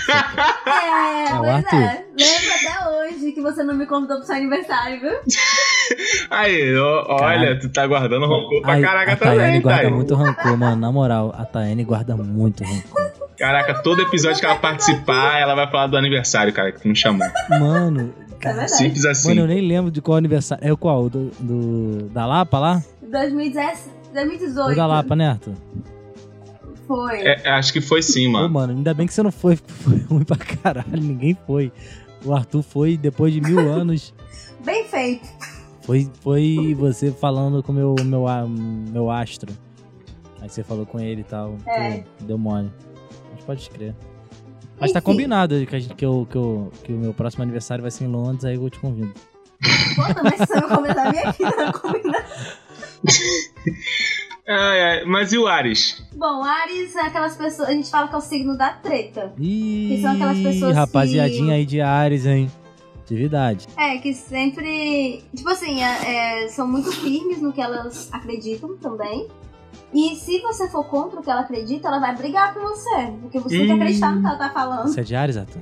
É,
É o Arthur.
é. Lembra até hoje que você não me convidou pro seu aniversário, viu?
Aí, ó, olha, tu tá guardando rancor pra
Ai,
caraca
a Tayane
também,
guarda
tá?
muito rancor, mano. Na moral, a Tayane guarda muito rancor.
Caraca, todo episódio que ela participar, ela vai falar do aniversário, cara, que tu me chamou.
Mano,
É
cara,
verdade.
Simples assim.
mano, eu nem lembro de qual aniversário. É o qual? Do, do- da Lapa lá?
2010, 2018.
Ou da Lapa, né, Arthur?
Foi.
É, acho que foi sim,
Pô,
mano.
mano, ainda bem que você não foi, foi ruim pra caralho, ninguém foi. O Arthur foi depois de mil anos.
Bem feito.
Foi, foi você falando com o meu, meu, meu astro. Aí você falou com ele e tal.
É.
Pô, deu mole. Mas pode crer. Mas tá
Enfim.
combinado que, a gente, que, eu, que, eu, que o meu próximo aniversário vai ser em Londres, aí eu te convido.
Pô, mas você não combina minha aqui, não combina.
É, é, mas e o Ares?
Bom, Ares é aquelas pessoas. A gente fala que é o signo da treta.
Ih,
Que são aquelas pessoas
rapaziadinha
que-
aí de Ares, hein? Atividade.
É, que sempre. Tipo assim, é- é, são muito firmes no que elas acreditam também. E se você for contra o que ela acredita, ela vai brigar com você. Porque você tem que
Hum.
acreditar no que ela tá falando.
Você é de Ares, Arthur?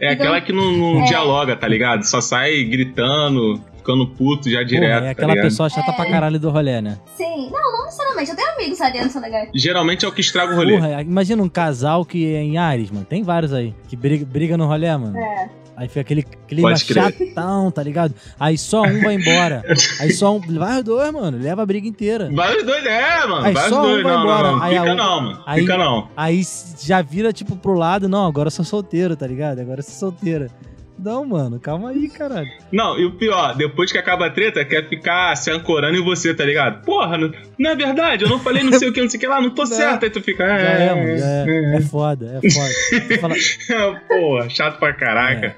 É
Então-
aquela que não, não
É.
dialoga, tá ligado? Só sai gritando, ficando puto já direto.
Porra, é
tá
aquela
ligado?
pessoa chata pra caralho do rolê, né?
Sim. Não, não necessariamente. Eu tenho amigos arianos são legais.
Geralmente é o que estraga o rolê.
Porra, imagina um casal que é em Ares, mano. Tem vários aí. Que briga, briga no rolê, mano.
É.
Aí fica aquele clima chatão, tá ligado? Aí só um vai embora. Aí só um. Vai os dois, mano. Leva a briga inteira.
Vai os dois, é, mano.
Aí
vai os
só um
dois.
vai
não,
embora,
não, não.
aí a
Fica não, mano.
aí-
Fica não.
Aí já vira, tipo, pro lado. Não, agora eu sou solteiro, tá ligado? Agora eu sou solteira. Não, mano. Calma aí, caralho.
Não, e o pior, depois que acaba a treta, quer ficar se ancorando em você, tá ligado? Porra, não, não é verdade, eu não falei não sei o que, não sei o que lá, não tô certo. Aí tu fica.
Já
É,
é, mano. Já é. É foda, é foda. Fala,
Porra, chato pra caraca.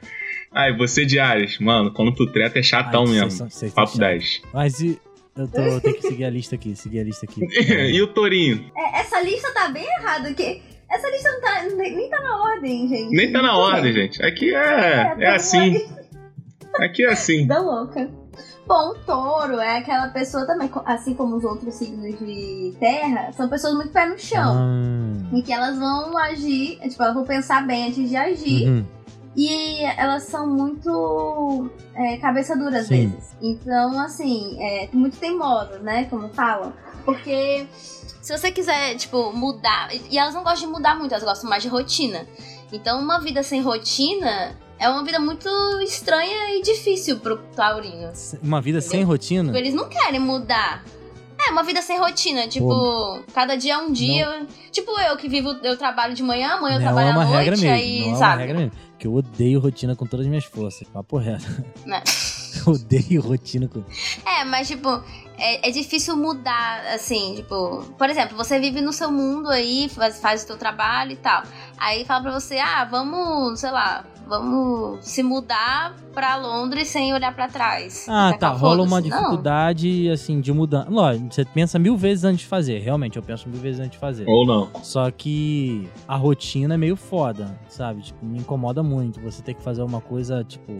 Aí, você de Ares, mano, quando tu treta é chatão
Ai,
mesmo.
são
Papo
chatos.
10.
Mas e. Eu, tô, eu tenho que seguir a lista aqui, seguir a lista aqui.
e o Tourinho?
É, essa lista tá bem errada, que essa lista não tá, nem, tá na ordem, gente.
Nem tá na ordem,
bem.
gente. Aqui é, é
tá
assim. Aqui é assim.
Vida louca. Bom, o touro é aquela pessoa também, assim como os outros signos de terra, são pessoas muito pé no chão.
Ah,
Em que elas vão agir, tipo, elas vão pensar bem antes de agir.
uhum.
E elas são muito é, cabeça dura às
Sim.
vezes. Então, assim, é, muito teimosas, né? Como falam. Porque se você quiser, tipo, mudar. E elas não gostam de mudar muito, elas gostam mais de rotina. Então, uma vida sem rotina é uma vida muito estranha e difícil pro taurino.
Uma vida sem rotina?
Tipo, eles não querem mudar. É, uma vida sem rotina, tipo, cada dia é um dia. Tipo eu que vivo, eu trabalho de manhã, amanhã eu
não
trabalho
é uma
à noite,
mesmo.
aí,
não é uma
sabe?
regra mesmo. Que eu odeio rotina com todas as minhas forças. Papo reto.
Né?
Eu odeio rotina com.
É, mas tipo, é, é difícil mudar, assim, tipo, por exemplo, você vive no seu mundo aí, faz, faz o seu trabalho e tal. Aí fala pra você, ah, vamos, sei lá, vamos se mudar pra Londres sem olhar pra trás.
Ah, tá. Rola uma
foda-se. Não.
dificuldade, assim, de mudança. Lógico, você pensa mil vezes antes de fazer. Realmente, eu penso mil vezes antes de fazer.
Ou não.
Só que a rotina é meio foda, sabe? Tipo, me incomoda muito. Você ter que fazer uma coisa, tipo,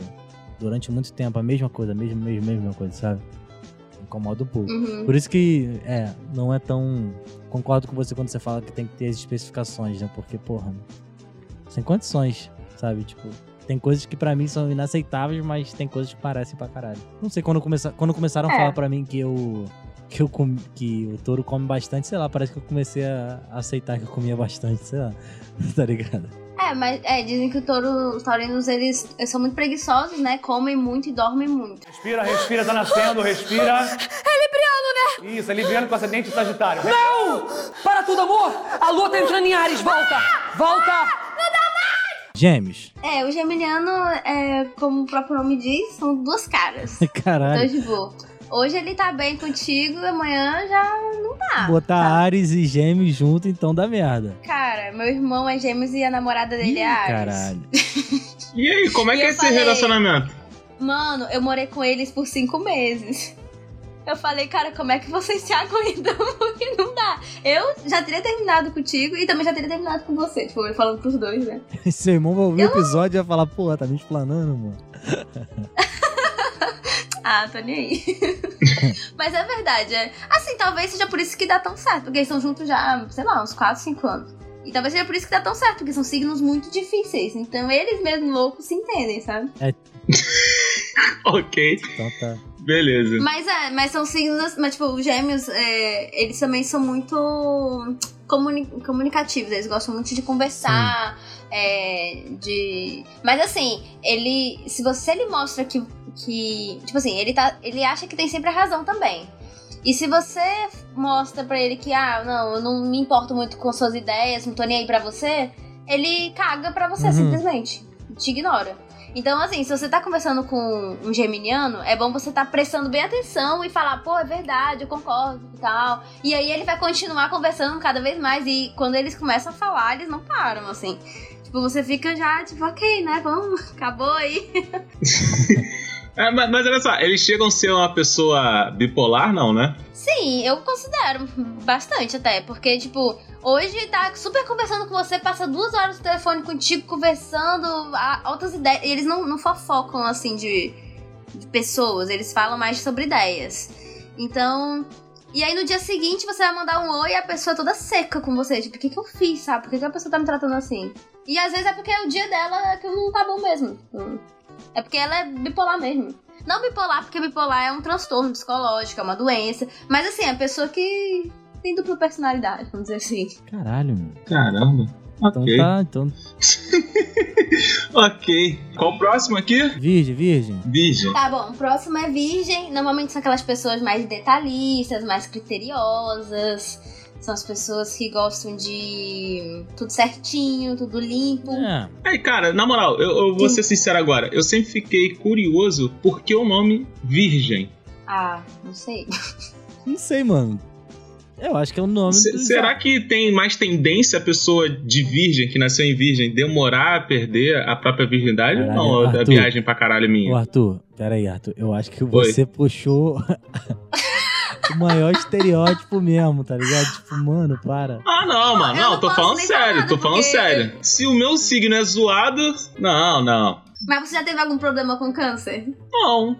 durante muito tempo, a mesma coisa, a mesma, mesma, mesma coisa, sabe? Incomoda um pouco.
Uhum.
Por isso que, é, não é tão. Concordo com você quando você fala que tem que ter as especificações, né? Porque, porra, sem condições, sabe? Tipo, tem coisas que pra mim são inaceitáveis, mas tem coisas que parecem pra caralho. Não sei, quando, começa, quando começaram a
É.
falar pra mim que eu. Que, eu com, que o touro come bastante, sei lá, parece que eu comecei a aceitar que eu comia bastante, sei lá. tá ligado?
É, mas é, dizem que o touro, os taurinos, eles, eles são muito preguiçosos, né? Comem muito e dormem muito.
Respira, respira, tá nascendo, respira. É libriano, né? Isso, é libriano com ascendente sagitário.
Não! Para tudo, amor! A lua tá entrando em Ares, volta! Volta!
Gêmeos.
É, o geminiano, é, como o próprio nome diz, são duas caras.
Caralho.
tipo, hoje ele tá bem contigo, amanhã já não tá.
Botar
sabe?
Ares e Gêmeos junto, então dá merda.
Cara, meu irmão é gêmeos e a namorada dele
Ih,
é Ares.
caralho.
E aí, como é
E
que é esse
falei-
relacionamento?
Mano, eu morei com eles por cinco meses. Eu falei, cara, como é que vocês se aguentam? Porque não dá. Eu já teria terminado contigo e também já teria terminado com você. Tipo, eu falando pros dois, né?
Seu irmão vai ouvir o episódio e vai falar, porra, tá me explanando, mano.
Ah, tô nem aí. Mas é verdade. É. Assim, talvez seja por isso que dá tão certo. Porque eles estão juntos já, sei lá, uns 4, 5 anos. E talvez seja por isso que dá tão certo, porque são signos muito difíceis. Então eles mesmo loucos se entendem, sabe?
Ok,
Então tá.
beleza.
Mas é, mas são signos, mas tipo, os gêmeos, é, eles também são muito comuni- comunicativos, eles gostam muito de conversar, é, de... Mas assim, ele, se você ele mostra que, que, tipo assim, ele, tá, ele acha que tem sempre a razão também. E se você mostra pra ele que, ah, não, eu não me importo muito com suas ideias, não tô nem aí pra você, ele caga pra você,
Uhum.
simplesmente. Te ignora. Então, assim, se você tá conversando com um geminiano, é bom você tá prestando bem atenção e falar, pô, é verdade, eu concordo e tal. E aí ele vai continuar conversando cada vez mais. E quando eles começam a falar, eles não param, assim. Tipo, você fica já, tipo, ok, né? Vamos, acabou aí.
É, mas, mas olha só, eles chegam a ser uma pessoa bipolar, não, né?
Sim, eu considero bastante até, porque, tipo, hoje tá super conversando com você, passa duas horas no telefone contigo, conversando, altas ideias. E eles não, não fofocam, assim, de, de pessoas, eles falam mais sobre ideias. Então. E aí no dia seguinte você vai mandar um oi e a pessoa é toda seca com você. Tipo, o que, que eu fiz, sabe? Por que, que a pessoa tá me tratando assim? E às vezes é porque o dia dela que não tá bom mesmo. É porque ela é bipolar mesmo. Não bipolar, porque bipolar é um transtorno psicológico, é uma doença. Mas assim, é a pessoa que tem dupla personalidade, vamos dizer assim.
Caralho, mano.
Caramba.
Então
Ok.
tá, então.
Ok. Qual o próximo aqui?
Virgem, virgem.
Virgem.
Tá bom, o próximo é virgem. Normalmente são aquelas pessoas mais detalhistas, mais criteriosas. São as pessoas que gostam de tudo certinho, tudo limpo.
É.
Aí, cara, na moral, eu, eu vou ser sincero agora. Eu sempre fiquei curioso por que o nome Virgem.
Ah, não sei.
Não sei, mano. Eu acho que é o nome
Se-
do.
será que tem mais tendência a pessoa de virgem, que nasceu em virgem, demorar a perder a própria virgindade?
Caralho,
ou não, a
Arthur.
viagem pra caralho
Ô,
minha.
Arthur, pera aí, Arthur. Eu acho que você puxou o maior estereótipo mesmo, tá ligado? Tipo, mano, para.
Ah, não, mano. Não,
não
tô falando sério, tô falando
porque-
sério. Se o meu signo é zoado. Não, não.
Mas você já teve algum problema com câncer?
Não.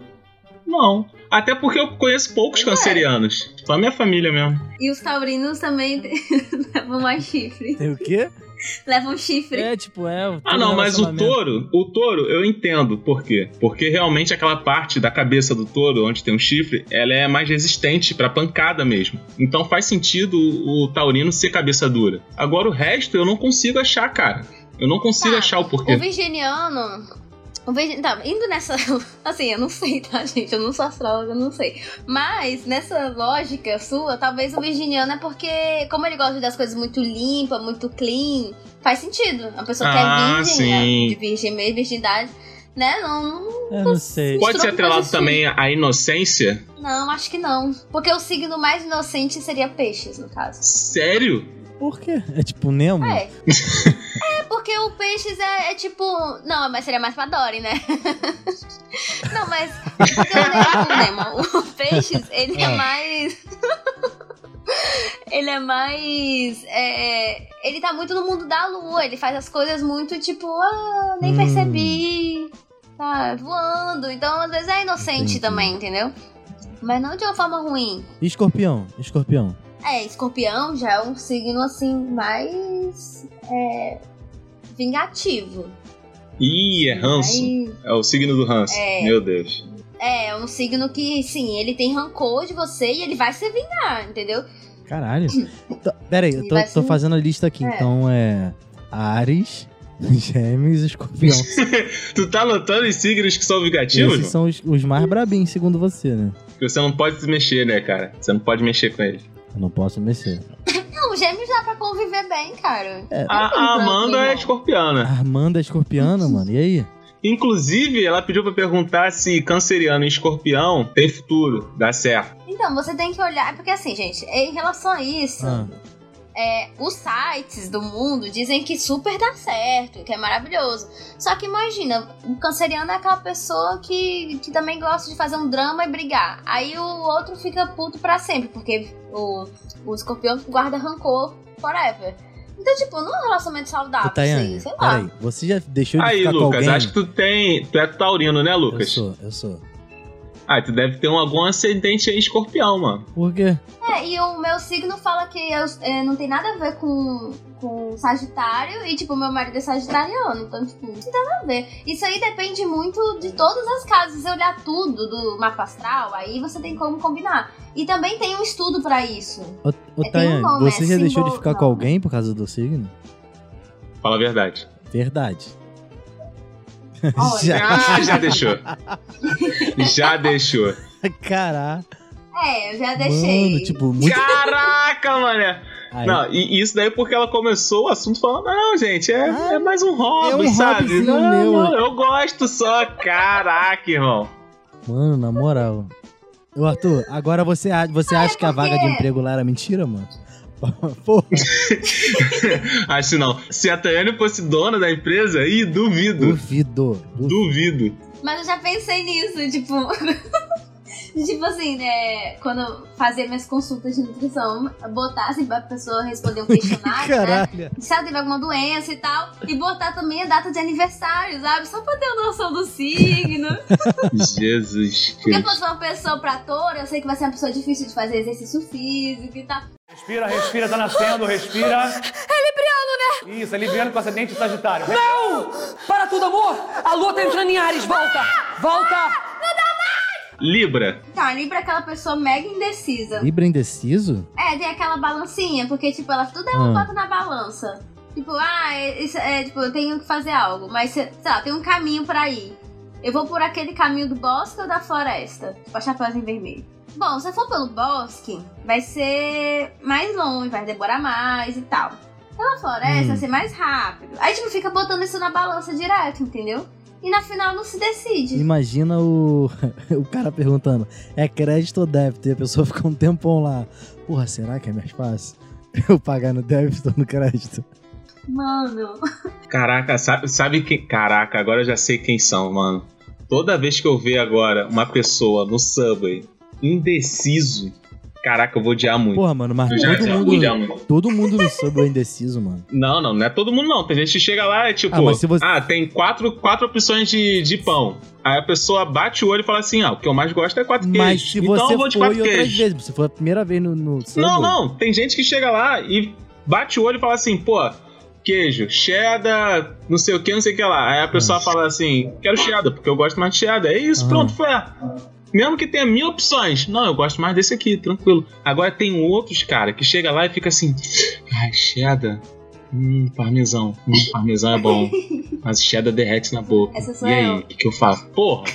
Não. Até porque eu conheço poucos
é.
cancerianos. Só a minha família mesmo.
E os taurinos também levam mais chifre.
Tem o quê?
Levam chifre.
É, tipo, é.
Ah, não, mas o touro, o touro, eu entendo por quê. Porque realmente aquela parte da cabeça do touro, onde tem um chifre, ela é mais resistente pra pancada mesmo. Então faz sentido o, o taurino ser cabeça dura. Agora o resto eu não consigo achar, cara. Eu não consigo
Tá.
achar o porquê.
O virginiano. O virgin... Tá, indo nessa. Assim, eu não sei, tá, gente? Eu não sou astróloga, eu não sei. Mas, nessa lógica sua, talvez o virginiano é porque, como ele gosta das coisas muito limpas, muito clean, faz sentido. A pessoa que
Ah,
é virgem,
sim.
né, de virgem mesmo, virgindade, né? Não,
Eu não sei.
Pode ser atrelado também à inocência?
não, acho que não. Porque o signo mais inocente seria peixes, no caso.
Sério?
Por quê? É tipo Nemo?
É. é, porque o peixes é, é tipo. Não, mas seria mais pra Dory, né? não, mas. Nemo, o peixes, ele é
Ah.
mais. ele é mais. é, ele tá muito no mundo da lua. Ele faz as coisas muito tipo. Ah, nem
Hum.
percebi. Tá voando. Então, às vezes é inocente
Entendi.
também, entendeu? Mas não de uma forma ruim.
E Escorpião? Escorpião.
É, escorpião já é um signo assim mais é, vingativo.
Ih, é ranço.
Mais-
É o signo do ranço.
É.
Meu Deus.
é, é um signo que, sim, ele tem rancor de você e ele vai se vingar, entendeu?
Caralho. Então, pera aí, eu tô, tô fazendo a lista aqui.
É.
Então é. Ares, Gêmeos e Escorpião.
Tu tá anotando os signos que são vingativos?
Esses são os, os mais brabinhos, segundo você, né?
Porque você não pode se mexer, né, cara? Você não pode mexer com eles.
Eu não posso mexer.
Não, gêmeos dá pra conviver bem, cara.
É.
A, a Amanda é
A
escorpiana.
Armanda é escorpiana, mano. E aí?
Inclusive, ela pediu pra perguntar se canceriano e escorpião tem futuro, dá certo.
Então, você tem que olhar, porque assim, gente, em relação a isso,
Ah,
é, os sites do mundo dizem que super dá certo, que é maravilhoso. Só que imagina, o canceriano é aquela pessoa que, que também gosta de fazer um drama e brigar. Aí o outro fica puto pra sempre, porque o, o escorpião guarda rancor forever. Então, tipo, não é um relacionamento saudável,
Tayane,
aí, sei lá.
peraí. Você já deixou de
Aí,
ficar com
Lucas,
alguém?
acho que tu tem. Tu é taurino, né,
Eu
Lucas?
sou, eu sou.
Ah, tu deve ter um, algum ascendente aí escorpião, mano.
Por quê?
É, e o meu signo fala que eu, é, não tem nada a ver com, com Sagitário e, tipo, meu marido é Sagitariano. Então, tipo, não tem nada a ver. Isso aí depende muito de todas as casas. Se você olhar tudo do mapa astral, aí você tem como combinar. E também tem um estudo pra isso.
Ô, ô
um
Tayane,
nome,
você
é
já deixou de ficar com
não.
alguém por causa do signo?
Fala a verdade.
Verdade.
Olha.
já.
Ah, já deixou. já deixou.
Caraca.
É, eu já deixei.
Mano, tipo, muito.
Caraca, mané.
Aí-
Não, e isso daí porque ela começou o assunto falando, não, gente, é,
Ah,
é mais um hobby,
é um
sabe? Não,
meu.
não, eu gosto só. Caraca, irmão.
Mano, na moral. Ô, Arthur, agora você, você acha que a vaga de emprego lá era mentira, mano? Pô,
Acho não. Se a Tayane fosse dona da empresa, ih, duvido.
duvido. duvido.
Duvido.
Mas eu já pensei nisso, tipo. tipo assim, né? Quando eu fazia minhas consultas de nutrição, botar assim pra pessoa responder um questionário, né?
Caralho.
Se ela teve alguma doença e tal. E botar também a data de aniversário, sabe? Só pra ter uma noção do signo.
Jesus
Porque
Cristo.
se for uma pessoa pra touro, eu sei que vai ser uma pessoa difícil de fazer exercício físico e tal.
Respira, respira, tá nascendo, respira. É libriano, né? Isso, é libriano com ascendente sagitário.
Não! Para tudo, amor! A lua tá entrando em Ares, volta! Volta!
Libra.
Tá, Libra é aquela pessoa mega indecisa.
Libra indeciso?
É, tem aquela balancinha, porque, tipo, ela tudo ela
Hum.
bota na balança. Tipo, ah, é, isso é, tipo, eu tenho que fazer algo, mas, sei lá, tem um caminho pra ir. Eu vou por aquele caminho do bosque ou da floresta? Tipo, a Chapeuzinho Vermelho. Bom, se eu for pelo bosque, vai ser mais longe, vai demorar mais e tal. Pela floresta,
Hum.
vai ser mais rápido. Aí, tipo, fica botando isso na balança direto, entendeu? E na final não se decide.
Imagina o, o cara perguntando: é crédito ou débito? E a pessoa fica um tempão lá. Porra, será que é mais fácil? Eu pagar no débito ou no crédito?
Mano.
Caraca, sabe, sabe quem. Caraca, agora eu já sei quem são, mano. Toda vez que eu ver agora uma pessoa no subway indeciso, caraca, eu vou odiar muito.
Porra, mano, mas
eu já,
todo
já
mundo,
odiar muito.
todo mundo no subway é indeciso, mano.
Não, não, não é todo mundo não. Tem gente que chega lá e tipo,
Ah, mas se você-
ah, tem quatro, quatro opções de, de pão. Aí a pessoa bate o olho e fala assim, ah, o que eu mais gosto é quatro
Mas
queijos.
se
então
você
eu vou de
foi outras
queijos.
vezes, se for a primeira vez no, no subway...
Não, não. Tem gente que chega lá e bate o olho e fala assim, pô, queijo, cheddar, não sei o que, não sei o que lá. Aí a pessoa fala assim, quero cheddar, porque eu gosto mais de cheddar. É isso,
Ah.
pronto, foi. Mesmo que tenha mil opções. Não, eu gosto mais desse aqui, tranquilo. Agora tem outros, cara, que chega lá e fica assim, ai, cheddar. Hum, parmesão. Hum, parmesão é bom. Mas cheddar derrete na boca.
Essa sou
e aí, o que, que eu faço? Porra.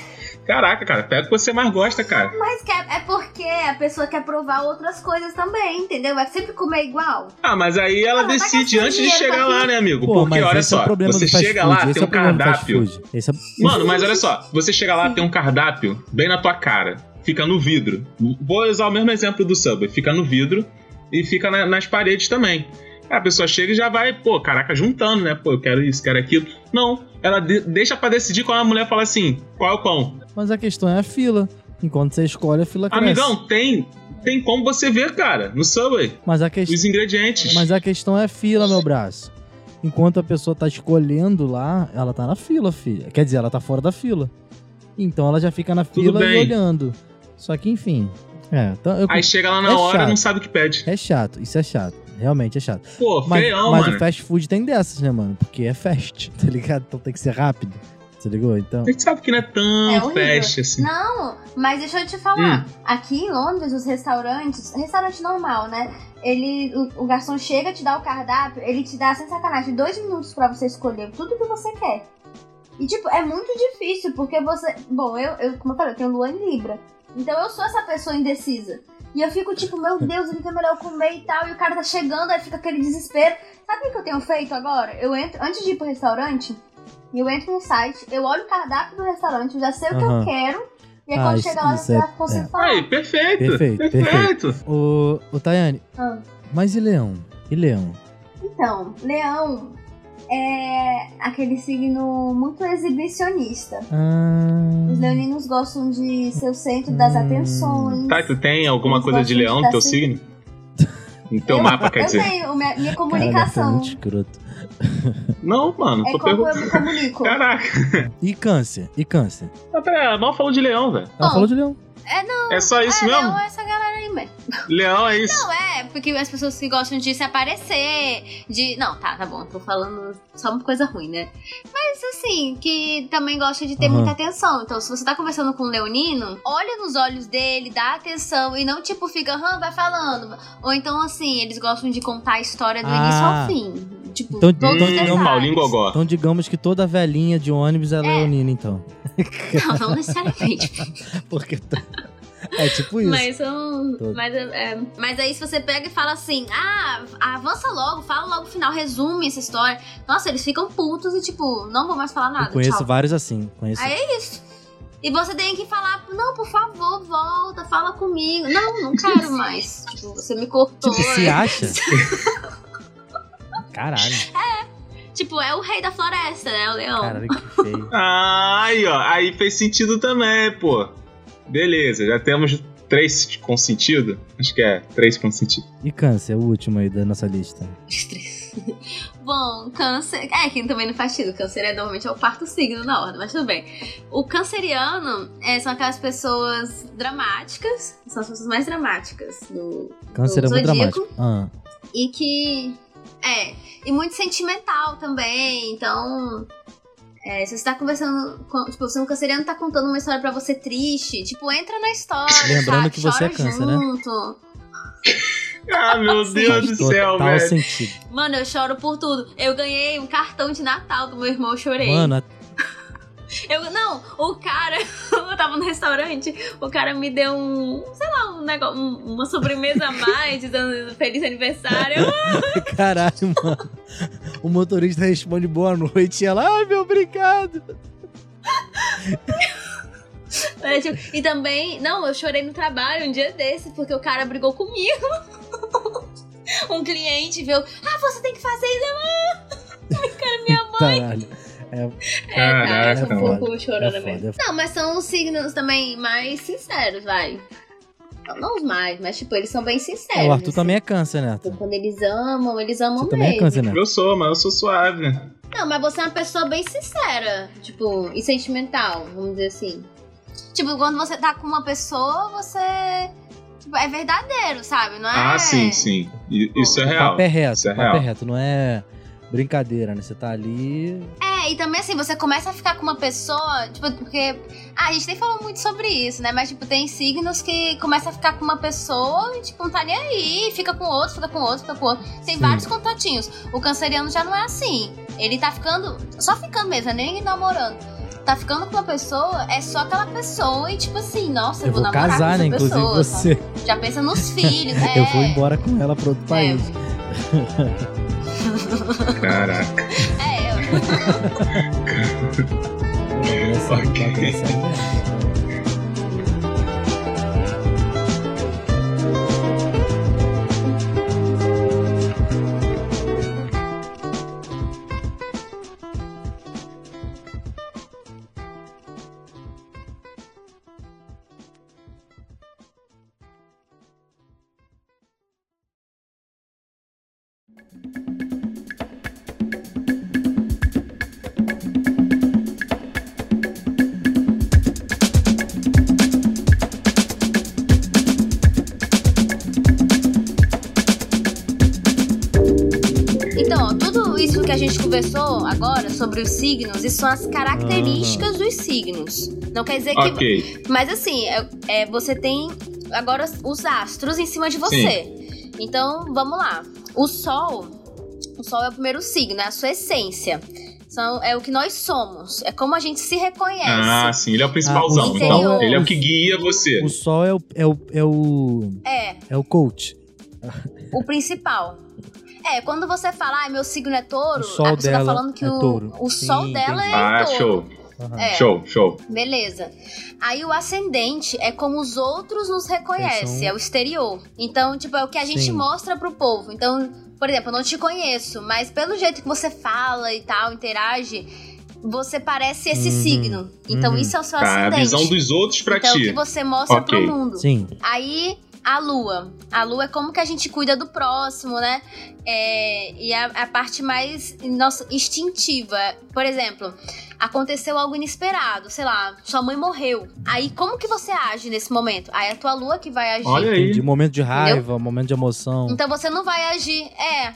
Caraca, cara, pega o que você mais gosta, cara.
Mas quer, é porque a pessoa quer provar outras coisas também, entendeu? Vai sempre comer igual.
Ah, mas aí ela decide antes de chegar lá, né, amigo?
Pô,
Porque olha
é o
só,
problema
você chega
food,
lá,
esse
tem
é
um cardápio.
é...
Mano, mas olha só, você chega lá, tem um cardápio bem na tua cara, fica no vidro. Vou usar o mesmo exemplo do Subway, fica no vidro e fica na- nas paredes também. A pessoa chega e já vai, pô, caraca, juntando, né? Pô, eu quero isso, quero aquilo. Não, ela de- deixa pra decidir quando a mulher fala assim, qual é o pão?
Mas a questão é a fila. Enquanto você escolhe, a fila cresce.
Amigão, tem, tem como você ver, cara, no Subway,
Mas a, questão
os ingredientes.
mas a questão é a fila, meu braço. Enquanto a pessoa tá escolhendo lá, ela tá na fila, filha. Quer dizer, ela tá fora da fila. Então ela já fica na
Tudo
fila e olhando. Só que, enfim. É, então eu-
Aí chega lá na
É
hora e não sabe o que pede.
é chato, isso é chato. Realmente é chato.
Pô,
Mas,
feião,
mas
mano.
o fast food tem dessas, né, mano? Porque é fast, tá ligado? Então tem que ser rápido. Você ligou? Então.
A gente sabe que não é tão
É
fast assim.
Não, mas deixa eu te falar. Aqui em Londres, os restaurantes, restaurante normal, né? Ele, o, o garçom chega, te dá o cardápio, ele te dá, sem sacanagem, dois minutos pra você escolher tudo que você quer. E, tipo, é muito difícil, porque você. Bom, eu, eu como eu falei, eu tenho lua em Libra. Então eu sou essa pessoa indecisa. E eu fico tipo, meu Deus, o que é melhor eu comer e tal. E o cara tá chegando, aí fica aquele desespero. Sabe o que eu tenho feito agora? Eu entro, antes de ir pro restaurante, eu entro no site, eu olho o cardápio do restaurante, eu já sei o que
Aham.
eu quero. E aí
Ah,
quando
isso-
chega lá, eu
é-
já consigo
é.
falar.
Aí, perfeito.
Perfeito,
Perfeito.
Ô, ô Tayane,
Ah.
mas e leão? E leão?
Então, leão é aquele signo muito exibicionista.
Ah,
Os leoninos gostam de ser o centro das
Hum.
atenções.
Tá, tu tem alguma
Eles
coisa de leão no teu signo? No teu
Eu-
mapa, quer
eu
dizer?
tenho minha, minha comunicação.
muito escroto.
Não, mano,
É
tô
como eu
perguntando. Caraca.
E câncer? E câncer?
Ah, pera, ela mal falou de leão, velho.
Ela
Bom.
falou de leão.
É, não.
É só isso
é,
mesmo?
leão é essa galera aí mesmo.
Leão é isso.
Não, é, porque as pessoas que gostam de se aparecer, de. Não, tá, tá bom, tô falando só uma coisa ruim, né? Mas assim, que também gosta de ter
Aham.
muita atenção. Então, se você tá conversando com um leonino, olha nos olhos dele, dá atenção e não tipo fica, aham, vai falando. Ou então, assim, eles gostam de contar a história do
Ah.
início ao fim. Tipo,
Então-
todos
então.
Paulinho Gogó.
Então digamos que toda velhinha de ônibus é leonina, então.
Não, não necessariamente.
Porque... t- É tipo isso.
Mas são.
Todo.
Mas, é, é, mas aí se você pega e fala assim, ah, avança logo, fala logo o final, resume essa história. Nossa, eles ficam putos e tipo, não vou mais falar nada.
Eu conheço
tchau.
vários assim. Conheço.
Aí é isso. E você tem que falar, não, por favor, volta, fala comigo. Não, não quero mais. tipo, você me cortou.
Tipo, se acha? Caralho,
Tipo, é o rei da floresta, né? O leão.
caralho, que feio.
Aí, ó. Aí fez sentido também, pô. Beleza, já temos três com sentido. Acho que é três com sentido.
E câncer, o último aí da nossa lista.
Bom, câncer. É, que também não faz sentido. Câncer é normalmente é o quarto signo na ordem, mas tudo bem. O canceriano é, são aquelas pessoas dramáticas, são as pessoas mais dramáticas do.
Câncer é
do
muito
zodíaco,
dramático. Ah,
E que. É, e muito sentimental também. Então. É, se você tá conversando com. Tipo, se um canceriano tá contando uma história pra você triste, tipo, entra na história.
Lembrando
sabe?
que você
Chora
é câncer, né?
junto.
Ah, meu Deus
faz
do céu,
total
velho.
sentido.
Mano, eu choro por tudo. Eu ganhei um cartão de Natal do meu irmão, eu chorei.
Mano, a-
Eu, não, o cara, tava no restaurante, o cara me deu um, sei lá, um negócio, um- uma sobremesa a mais, dizendo feliz aniversário.
caralho, mano. O motorista responde boa noite e ela, ai meu, obrigado.
É, tipo, e também, não, eu chorei no trabalho um dia desse, porque o cara brigou comigo. um cliente viu, ah, você tem que fazer isso. Eu, "Ah, cara, minha mãe.
Caralho. É,
É, cara,
Caraca,
um
mano.
pouco chorando
É foda,
mesmo.
é.
Não, mas são os signos também mais sinceros, vai. Não, não os mais, mas tipo, eles são bem sinceros.
o Arthur
assim.
também é câncer, né?
Tipo, Quando eles amam, eles amam
Você também é
mesmo.
câncer, né?
Eu sou, mas eu sou suave.
Não, mas você é uma pessoa bem sincera, tipo, e sentimental, vamos dizer assim. Tipo, quando você tá com uma pessoa, você. Tipo, é verdadeiro, sabe? Não é.
Ah, sim, sim. Isso é
O
real.
papo é reto,
Isso é
o papo é
real.
reto, não é brincadeira, né? Você tá ali.
É, e também assim, você começa a ficar com uma pessoa, tipo, porque. Ah, a gente nem falou muito sobre isso, né? Mas, tipo, tem signos que começa a ficar com uma pessoa e, tipo, não tá nem aí, fica com outro, fica com outro, fica com outro. Tem
Sim.
vários contatinhos. O canceriano já não é assim. Ele tá ficando. Só ficando mesmo, é nem namorando. Tá ficando com uma pessoa, é só aquela pessoa e, tipo assim, nossa, eu, vou,
vou
namorar
casar,
com
né?
essa
Inclusive
pessoa.
você.
sabe? Já pensa nos filhos, é.
Eu vou embora com ela pra outro
É,
país.
Caraca.
é, eu-
Essa-
que a gente conversou agora sobre os signos, isso são as características dos signos. Não quer dizer que. Mas assim, é, é, você tem agora os astros em cima de você. Então, vamos lá. O Sol. O Sol é o primeiro signo, é a sua essência. São, é o que nós somos. É como a gente se reconhece.
Ah, sim. Ele é o principalzão.
Ah,
o
então,
Sol-
ele é o que guia você.
O sol é o, é o, é o,
É,
é o coach.
o principal. É, quando você fala, ah, meu signo é touro,
O
a pessoa tá
dela
falando que
é
o,
touro.
o
Sim,
sol dela
entendi.
é
Ah,
touro.
show.
Aham.
É.
Show, show.
Beleza. Aí o ascendente é como os outros nos reconhecem, é o exterior. Então, tipo, é o que a gente
Sim.
mostra pro povo. Então, por exemplo, eu não te conheço, mas pelo jeito que você fala e tal, interage, você parece esse
Uhum,
signo. Então,
uhum.
isso é o seu
Tá, a
ascendente.
visão dos outros pra
então, o
ti.
que você mostra
Ok.
pro mundo.
Sim.
Aí, a lua. A lua é como que a gente cuida do próximo, né? É, e a, a parte mais nossa, instintiva. Por exemplo, aconteceu algo inesperado, sei lá, sua mãe morreu. Aí, como que você age nesse momento? Aí é a tua lua que vai agir.
Olha aí.
Entendi. Momento de raiva, momento de emoção.
Então você não vai agir. É.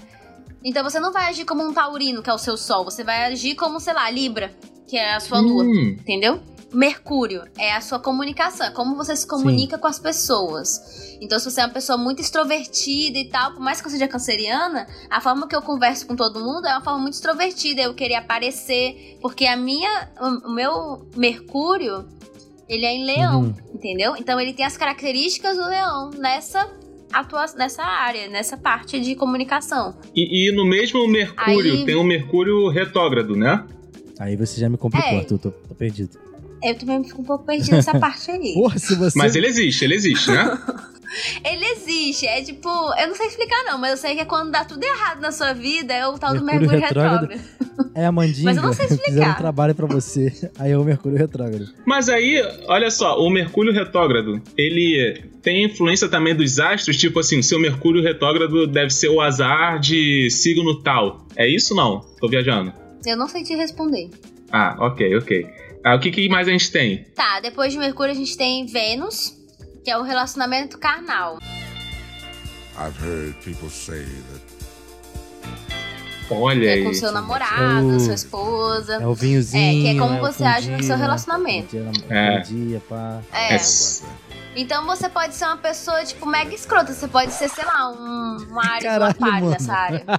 Então você não vai agir como um taurino, que é o seu sol. Você vai agir como, sei lá, Libra, que é a sua lua.
Hum,
Entendeu? Mercúrio é a sua comunicação, é como você se comunica com as pessoas. Então, se você é uma pessoa muito extrovertida e tal, por mais que eu seja canceriana, a forma que eu converso com todo mundo é uma forma muito extrovertida. Eu querer aparecer, porque a minha, o o meu Mercúrio Ele é em leão,
Uhum.
entendeu? Então ele tem as características do leão nessa atua nessa área, nessa parte de comunicação.
E, e no mesmo Mercúrio
Aí-
tem um Mercúrio retrógrado, né?
Aí você já me complicou,
É.
Arthur, tô, tô perdido.
Eu também fico um pouco perdida nessa parte aí.
Porra, se você...
Mas ele existe, ele existe, né?
Ele existe, é tipo, eu não sei explicar não, mas eu sei que é quando dá tudo errado na sua vida, é o tal do
Mercúrio
Mercúrio
retrógrado.
retrógrado.
É a mandinga,
Mas eu não sei explicar.
fizeram um trabalho pra você. Aí é o Mercúrio retrógrado.
Mas aí, olha só, o Mercúrio retrógrado, ele tem influência também dos astros, tipo assim, o seu Mercúrio retrógrado deve ser o azar de signo tal. É isso ou não? Tô viajando.
Eu não sei te responder.
Ah, ok, ok. Ah, o que, que mais a gente tem?
Tá, depois de Mercúrio a gente tem Vênus, que é o relacionamento carnal.
I've heard people say that
Olha
É
aí.
com seu namorado,
É o-
sua esposa.
É o vinhozinho.
É, que é como
o
você age no seu relacionamento.
Dia,
É.
dia, pá.
É.
É,
Então você pode ser uma pessoa, tipo, mega escrota. Você pode ser, sei lá, um, um Ares, um
Caralho,
aquário
mano.
nessa área.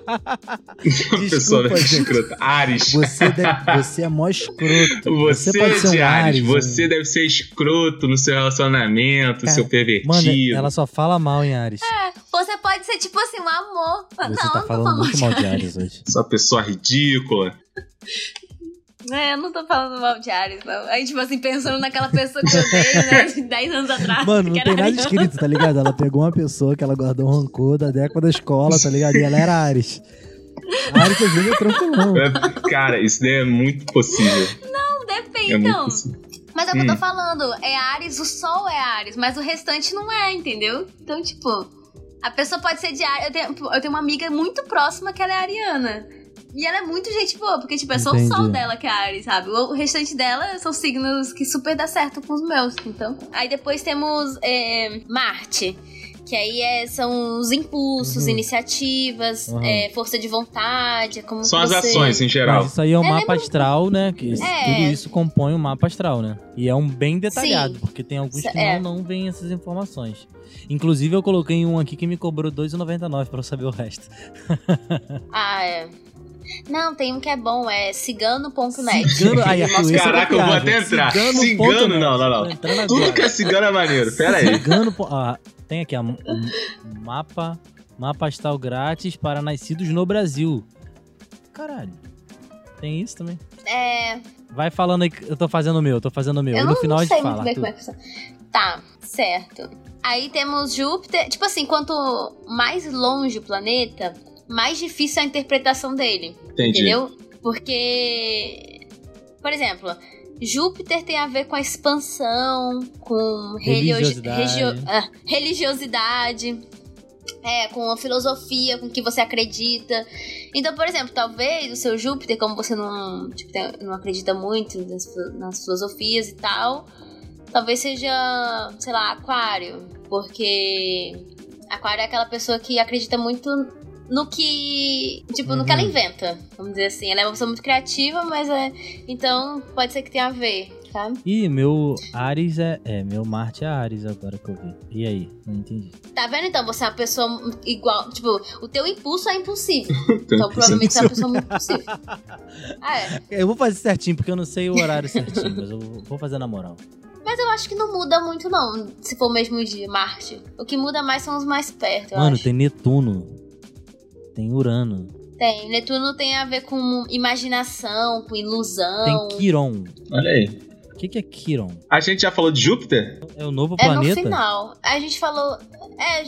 Uma pessoa
Desculpa, gente.
escrota. Ares.
Você, deve- você é mó escroto.
Você,
pode ser
de
um
Ares,
Ares.
você
um-
deve ser escroto no seu relacionamento,
Cara,
seu pervertido.
Mano, ela só fala mal em Ares.
Você pode ser, tipo assim, um amor.
Você
não,
tá
eu não tô
falando muito mal
de
de Ares hoje.
Sua pessoa ridícula.
É, eu não tô falando mal de Ares, não. Aí, tipo assim, pensando naquela pessoa que eu odeio, né, de 10 anos atrás.
Mano, não tem nada
ariana.
escrito, tá ligado? Ela pegou uma pessoa que ela guardou um rancor da década da escola, tá ligado? E ela era Ares. Ares às vezes é tranquilão.
É, Cara, isso daí é muito possível.
Não, depende,
É
então. Mas é o que eu tô
Hum.
falando. É Ares, o Sol é Ares, mas o restante não é, entendeu? Então, tipo, a pessoa pode ser de Ares. Eu tenho, eu tenho uma amiga muito próxima que ela é ariana. E ela é muito gente boa, porque, tipo, é só o
Entendi.
sol dela que é Ares, sabe? O o restante dela são signos que super dá certo com os meus, então. Aí depois temos é, Marte. Que aí é- são os impulsos,
Uhum.
iniciativas,
Uhum.
é, força de vontade, é como
São as
você...
ações em geral.
Mas isso aí é um
Ela é
mapa astral, né? Que
É.
tudo isso compõe um mapa astral, né? E é um bem detalhado,
Sim.
porque tem alguns que
É.
não, não veem essas informações. Inclusive, eu coloquei um aqui que me cobrou R$2,99 pra eu saber o resto.
Ah, é. Não, tem um que é bom, é cigano.net.
Cigano, aí, Arthur, esse é
Caraca, eu vou até entrar.
Cigano
Cigano, não, não, não. Tudo
agora.
que é cigano é maneiro. Pera aí.
Cigano. Ah, tem aqui, ó, um um mapa, mapa astral grátis para nascidos no Brasil. Caralho. Tem isso também.
É,
Vai falando aí que eu tô fazendo o meu, eu tô fazendo o meu.
eu
e
não,
no final
não
a
sei
gente
muito
fala.
bem como é que funciona. Tá, certo. Aí temos Júpiter. Tipo assim, quanto mais longe o planeta, mais difícil a interpretação dele.
Entendi.
Entendeu? Porque, por exemplo, Júpiter tem a ver com a expansão, com
Religiosidade.
regio- ah, religiosidade, é, com a filosofia, com o que você acredita. Então, por exemplo, talvez o seu Júpiter, como você não, tipo, não acredita muito nas, nas filosofias e tal, talvez seja, sei lá, Aquário. Porque Aquário é aquela pessoa que acredita muito no que. Tipo, no que ela
Uhum.
inventa. Vamos dizer assim. Ela é uma pessoa muito criativa, mas é. Então, pode ser que tenha a ver, sabe?
Ih, meu Ares é. É, meu Marte é Ares agora que eu vi. E aí? Não entendi.
Tá vendo então? Você é uma pessoa igual. Tipo, o teu impulso é impulsivo. Então, provavelmente você é uma pessoa muito impulsiva. Ah, é.
Eu vou fazer certinho, porque eu não sei o horário certinho, mas eu vou fazer na moral.
Mas eu acho que não muda muito, não. Se for o mesmo dia, Marte. O que muda mais são os mais perto,
Mano, tem Netuno. Tem Urano.
Tem. Netuno tem a ver com imaginação, com ilusão.
Tem Quiron.
Olha aí.
O que, que é Quiron?
A gente já falou de Júpiter?
É o novo
É
planeta?
no final. A gente falou. É,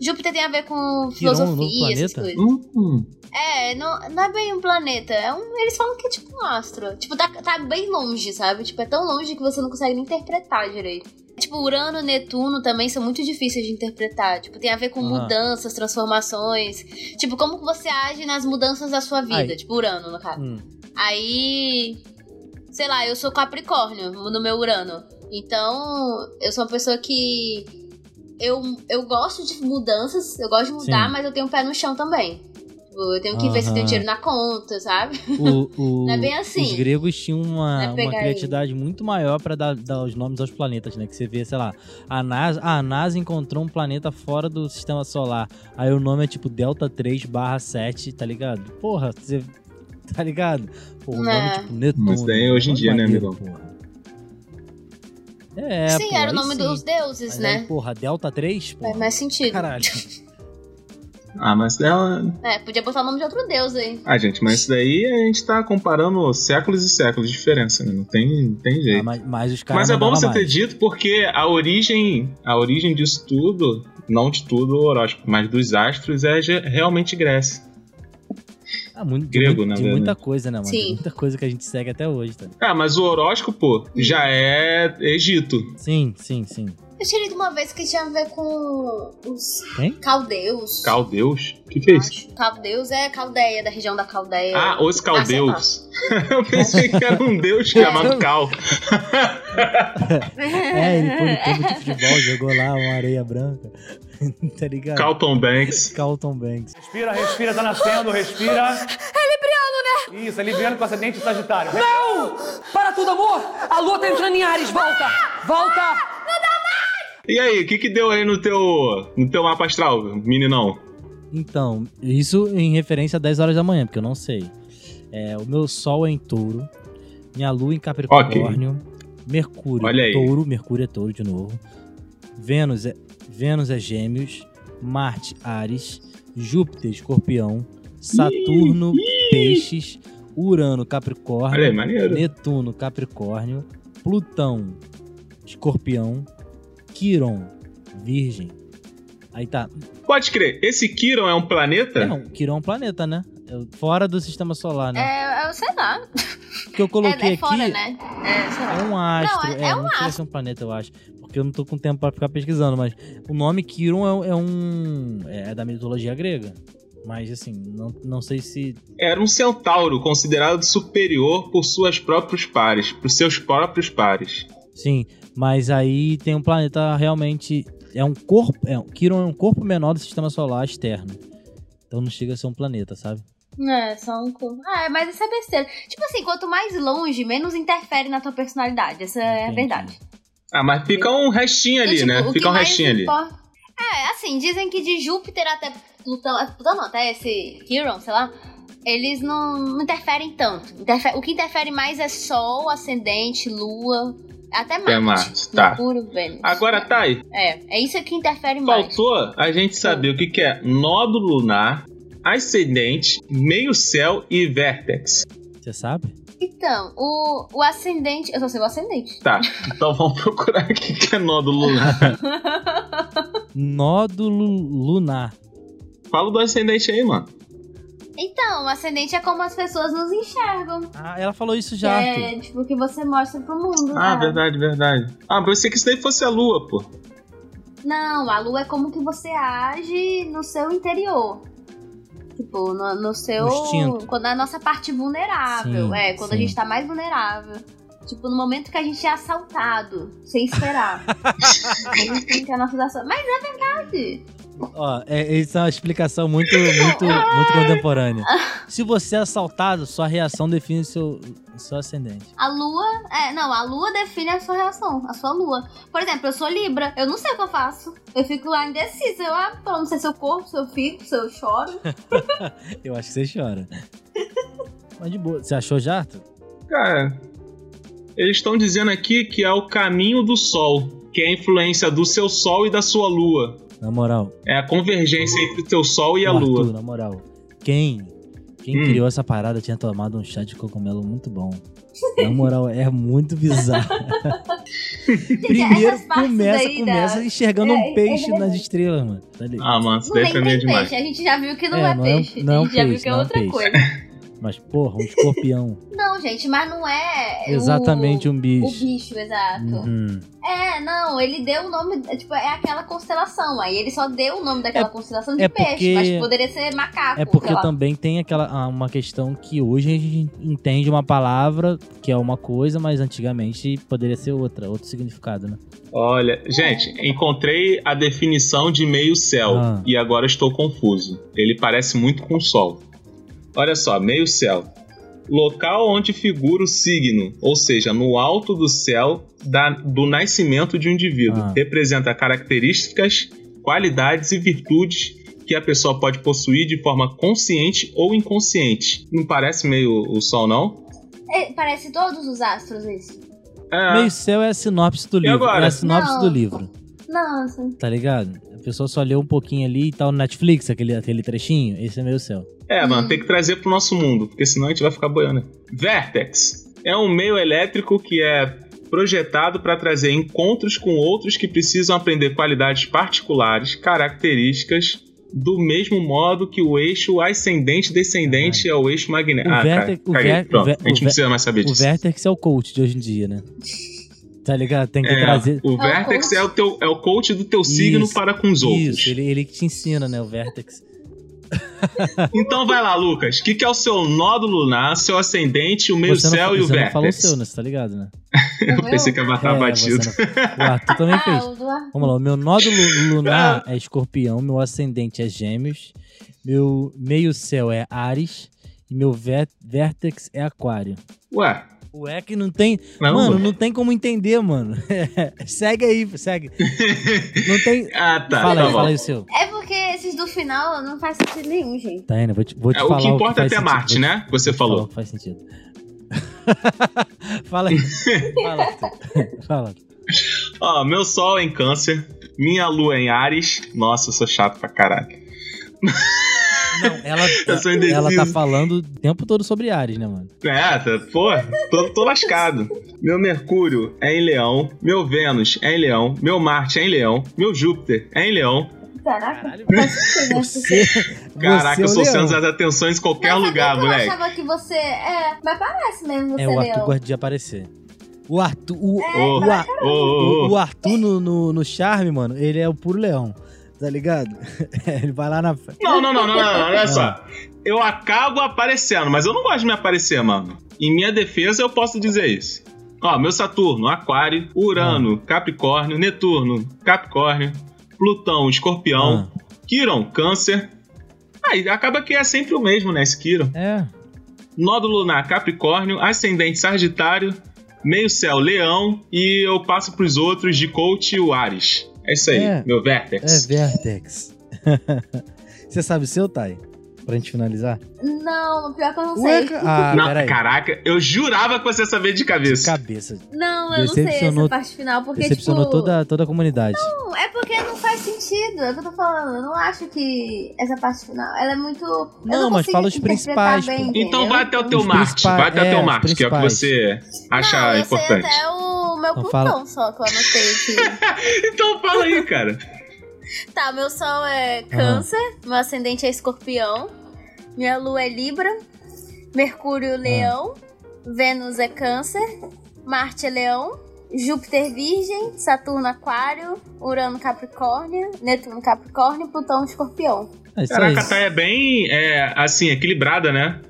Júpiter tem a ver com
um
filosofia, essas
planeta?
coisas.
Hum,
É, não, não é bem um planeta. É um, eles falam que é tipo um astro. Tipo, tá, tá bem longe, sabe? Tipo, é tão longe que você não consegue nem interpretar direito. Tipo, Urano e Netuno também são muito difíceis de interpretar. Tipo, tem a ver com
Aham.
mudanças, transformações. Tipo, como você age nas mudanças da sua vida.
Ai.
Tipo, Urano, no caso.
Hum.
Aí. Sei lá, eu sou Capricórnio no meu Urano. Então, eu sou uma pessoa que. Eu, eu gosto de mudanças, eu gosto de mudar,
Sim.
mas eu tenho um pé no chão também. Tipo, eu tenho que ver se tem dinheiro na conta, sabe?
O, o-
Não é bem assim.
Os gregos tinham uma,
é
uma criatividade muito maior pra dar, dar os nomes aos planetas, né? Que você vê, sei lá, a NASA, a NASA encontrou um planeta fora do sistema solar. Aí o nome é tipo Delta 3 barra 7, tá ligado? Porra, você. Tá ligado? Pô, o nome
É.
tipo Netuno.
Mas daí é hoje em dia, né, amigão?
porra. É,
sim,
pô,
era o nome
sim.
dos deuses,
Mas
né?
aí, porra, Delta 3? Pô.
Faz mais sentido.
Caralho.
Ah, mas ela.
É, podia botar o nome de outro deus aí.
Ah, gente, mas isso daí a gente tá comparando séculos e séculos de diferença, né? Não tem, não tem jeito.
Ah, mas, mas os caras
Mas é bom você
mais.
ter dito porque a origem, a origem disso tudo, não de tudo o horóscopo, mas dos astros é realmente Grécia.
Ah, muito, de
grego, na
de
verdade.
muita coisa, né, mano?
Sim.
Tem muita coisa que a gente segue até hoje, tá?
Ah, mas o horóscopo já é Egito.
Sim, sim, sim.
Eu tinha lido uma vez que tinha a ver com os
Quem?
caldeus.
Caldeus? O que, que é isso?
Caldeus é Caldeia, da região da Caldeia.
Ah, os
lá.
caldeus. Eu pensei que era um deus chamado Cal.
É, ele foi no campo de futebol, jogou lá uma areia branca. tá ligado?
Calton Banks.
Carlton Banks.
Respira, respira, tá nascendo, respira. É libriano, né? Isso, é libriano com ascendente sagitário.
Não! Para tudo, amor! A lua tá entrando em Ares, volta! Volta!
E aí, o que que deu aí no teu, no teu mapa astral, meninão?
Então, isso em referência a 10 horas da manhã, porque eu não sei. É, o meu sol é em touro, minha lua em Capricórnio, Mercúrio
Olha aí.
touro, Mercúrio é touro de novo. Vênus é, Vênus é gêmeos, Marte Ares, Júpiter escorpião, Saturno peixes, Urano Capricórnio,
aí.
Netuno Capricórnio, Plutão escorpião, Quiron virgem. Aí tá,
Pode crer, esse Kiron é um planeta?
não, Quiron é um planeta, né? É Fora do sistema solar, né?
É, eu sei lá.
O que eu coloquei
é, é fora,
aqui
né? É, sei lá.
é um astro.
Não, é- é um
não chega a ser um planeta, eu acho. Porque eu não tô com tempo pra ficar pesquisando, mas o nome Quiron é, é um. É da mitologia grega. Mas assim, não, não sei se.
Era um centauro considerado superior por suas próprios pares, por seus próprios pares.
Sim, mas aí tem um planeta realmente. É um corpo. É, Quiron é um corpo menor do sistema solar externo. Então não chega a ser um planeta, sabe?
É, só um cu. Ah, mas isso é besteira. Tipo assim, quanto mais longe, menos interfere na tua personalidade. Essa é a
Entendi.
verdade.
Ah, mas fica um restinho ali,
Tipo,
né? Fica um restinho ali.
importa- É, assim, dizem que de Júpiter até Plutão. é, Plutão não, até esse Quiron, sei lá. Eles não, não interferem tanto. Interfe- o que interfere mais é Sol, Ascendente, Lua. Até Marte.
Até Marte, tá.
Mercúrio, Vênus.
Agora, Thay,
É, é isso que interfere mais.
faltou a gente saber o que, que é nódulo lunar, ascendente, meio céu e vértex.
Você sabe?
Então, o, o ascendente. Eu só sei o ascendente.
Tá, então vamos procurar o que, é nódulo lunar.
Nódulo lunar.
Fala do ascendente aí, mano.
Então, o ascendente é como as pessoas nos enxergam.
Ah, ela falou isso já,
é,
Arthur.
tipo, o que você mostra pro mundo.
Ah,
né?
verdade, verdade. Ah, mas pensei que isso daí fosse a lua, pô.
Não, a lua é como que você age no seu interior. Tipo, no, no seu.
No.
Quando é a nossa parte vulnerável.
Sim,
é, quando
sim.
a gente tá mais vulnerável. Tipo, no momento que a gente é assaltado, sem esperar. a gente tem que ter a nossa ação. Mas é verdade.
Ó, é, isso é uma explicação muito, muito, muito contemporânea. Se você é assaltado, sua reação define seu, seu ascendente.
A lua. É, não, a lua define a sua reação, a sua lua. Por exemplo, eu sou Libra, eu não sei o que eu faço. Eu fico lá indecisa. Eu ah, não sei se eu corro, se eu fico, se eu choro.
Eu acho que você chora. Mas de boa. Você achou já, Arthur?
Cara, eles estão dizendo aqui que é o caminho do sol, que é a influência do seu sol e da sua lua.
Na moral.
É a convergência entre o teu sol e a
Ô,
lua.
Arthur, na moral. Quem? Quem
Hum.
criou essa parada tinha tomado um chá de cogumelo muito bom. Na moral, é muito bizarro. Primeiro começa, começa
da-
enxergando
É,
um peixe
é
nas estrelas, mano. Tá?
Ah, mano, isso daí mim é demais.
peixe, a gente já viu que não
É,
é,
não é
peixe.
não é um
a gente já viu
peixe,
que é
é
outra
peixe.
coisa.
Mas, porra, um escorpião.
Não, gente, mas não é.
Exatamente
o,
um
O
bicho.
bicho, exato.
Uhum.
É, não, ele deu o nome. é, Tipo, é aquela constelação. Aí ele só deu o nome daquela
É-
constelação de
é
peixe.
porque-
Mas poderia ser macaco.
É porque
sei lá.
também tem aquela ah, uma questão que hoje a gente entende uma palavra que é uma coisa, mas antigamente poderia ser outra, outro significado, né?
Olha, gente, encontrei a definição de meio céu
Ah.
e agora estou confuso. Ele parece muito com o sol. Olha só, meio céu. Local onde figura o signo, ou seja, no alto do céu da- do nascimento de um indivíduo.
Ah.
Representa características, qualidades e virtudes que a pessoa pode possuir de forma consciente ou inconsciente. Não parece meio o sol, não?
É, parece todos os astros isso.
É.
Meio céu é a sinopse do livro.
agora?
É a sinopse
Não.
do livro.
Nossa.
Tá ligado? Pessoa só leu um pouquinho ali e tal no Netflix, aquele, aquele trechinho. Esse é meio céu.
É, mano, tem que trazer pro nosso mundo, porque senão a gente vai ficar boiando. Vertex é um meio elétrico que é projetado para trazer encontros com outros que precisam aprender qualidades particulares, características, do mesmo modo que o eixo ascendente-descendente é o eixo magnético.
O
Ah, cara,
o. Ver- o Ver-
a gente
o
não
Ver-
precisa mais saber
O. Vertex é o coach de hoje em dia, né? Tá ligado? Tem que
É,
trazer.
o Vertex é o, teu, é o coach do teu signo
Isso,
para com os outros.
Isso, ele, ele que te ensina, né? O Vertex.
Então vai lá, Lucas. O que, que é o seu nódulo lunar, seu ascendente, o meio
você
céu
não,
e o
você
Vertex?
falou o seu, né? Você tá ligado, né?
Eu pensei que ia matar
É,
batido.
você não- O Arthur também
Ah,
fez. Vamos lá, o meu nódulo lunar é escorpião, meu ascendente é gêmeos, meu meio céu é Ares e meu vé- vértex é aquário.
Ué,
O é que não tem.
Não,
mano,
mano.
não tem como entender, mano. segue aí, segue. Não tem.
ah tá.
fala
tá
aí,
bom.
fala aí o seu.
É porque esses do final não faz sentido nenhum, gente.
Tá, Ana, vou te, vou te
É, o
falar.
que importa é
faz
até
sentido.
Marte,
Vou te-
né? Você
falar
falou.
o que faz sentido. fala aí. Fala. Fala.
Ó, meu sol é em câncer, minha lua é em Ares. Nossa, eu sou chato pra caralho.
Não, ela, ela tá falando o tempo todo sobre Ares, né, mano?
É, tá, pô, tô, tô lascado. Meu Mercúrio é em Leão, meu Vênus é em Leão, meu Marte é em Leão, meu Júpiter é em Leão.
Caraca, sentido, né?
Você.
Caraca,
você é
eu sou centro das atenções em qualquer
Mas
lugar, moleque.
Eu achava que você. É, mas parece mesmo você,
É, o Arthur gosta de aparecer. O Arthur. O,
Ô,
o, o-
ô.
o Arthur no, no, no Charme, mano, ele é o puro leão. Tá ligado? ele vai lá na. frente.
Não, não, não, não, não, não, olha
Ah.
só. Eu acabo aparecendo, mas eu não gosto de me aparecer, mano. Em minha defesa, eu posso dizer isso. Ó, meu Saturno, Aquário, Urano,
Ah.
Capricórnio, Netuno, Capricórnio, Plutão, Escorpião,
Ah,
Quiron, Câncer. Aí acaba que é sempre o mesmo, né, esse Quiron.
é.
Nódulo lunar, Capricórnio, Ascendente, Sagitário, Meio Céu, Leão, e eu passo pros outros de Coach, o Ares. É isso aí,
É.
meu
É
Vertex.
Vertex. Você sabe o seu, Thay? Pra gente finalizar?
Não, pior que eu não
Ué,
sei.
ca- ah,
não,
peraí.
caraca, eu jurava que você sabia de cabeça.
Cabeça.
Não, eu não sei essa parte final, porque,
Decepcionou
tipo...
toda, toda a comunidade.
Não, é porque não faz sentido, é o que eu tô falando. Eu não acho que essa parte final, ela é muito... eu
Não, mas fala os principais,
bem.
Então vai até o teu Marte, vai até o
é,
teu
os
Marte, que é o que você acha
não, eu
importante.
sei até o meu
Então
Plutão
fala.
só que eu anotei aqui.
Então fala aí, cara.
tá, meu Sol é Câncer, meu ascendente é Escorpião, minha Lua é Libra, Mercúrio Leão, Vênus é Câncer, Marte é Leão, Júpiter Virgem, Saturno Aquário, Urano Capricórnio, Netuno Capricórnio, Plutão Escorpião.
É isso
Caraca, a. Thay é bem, é, assim, equilibrada, né?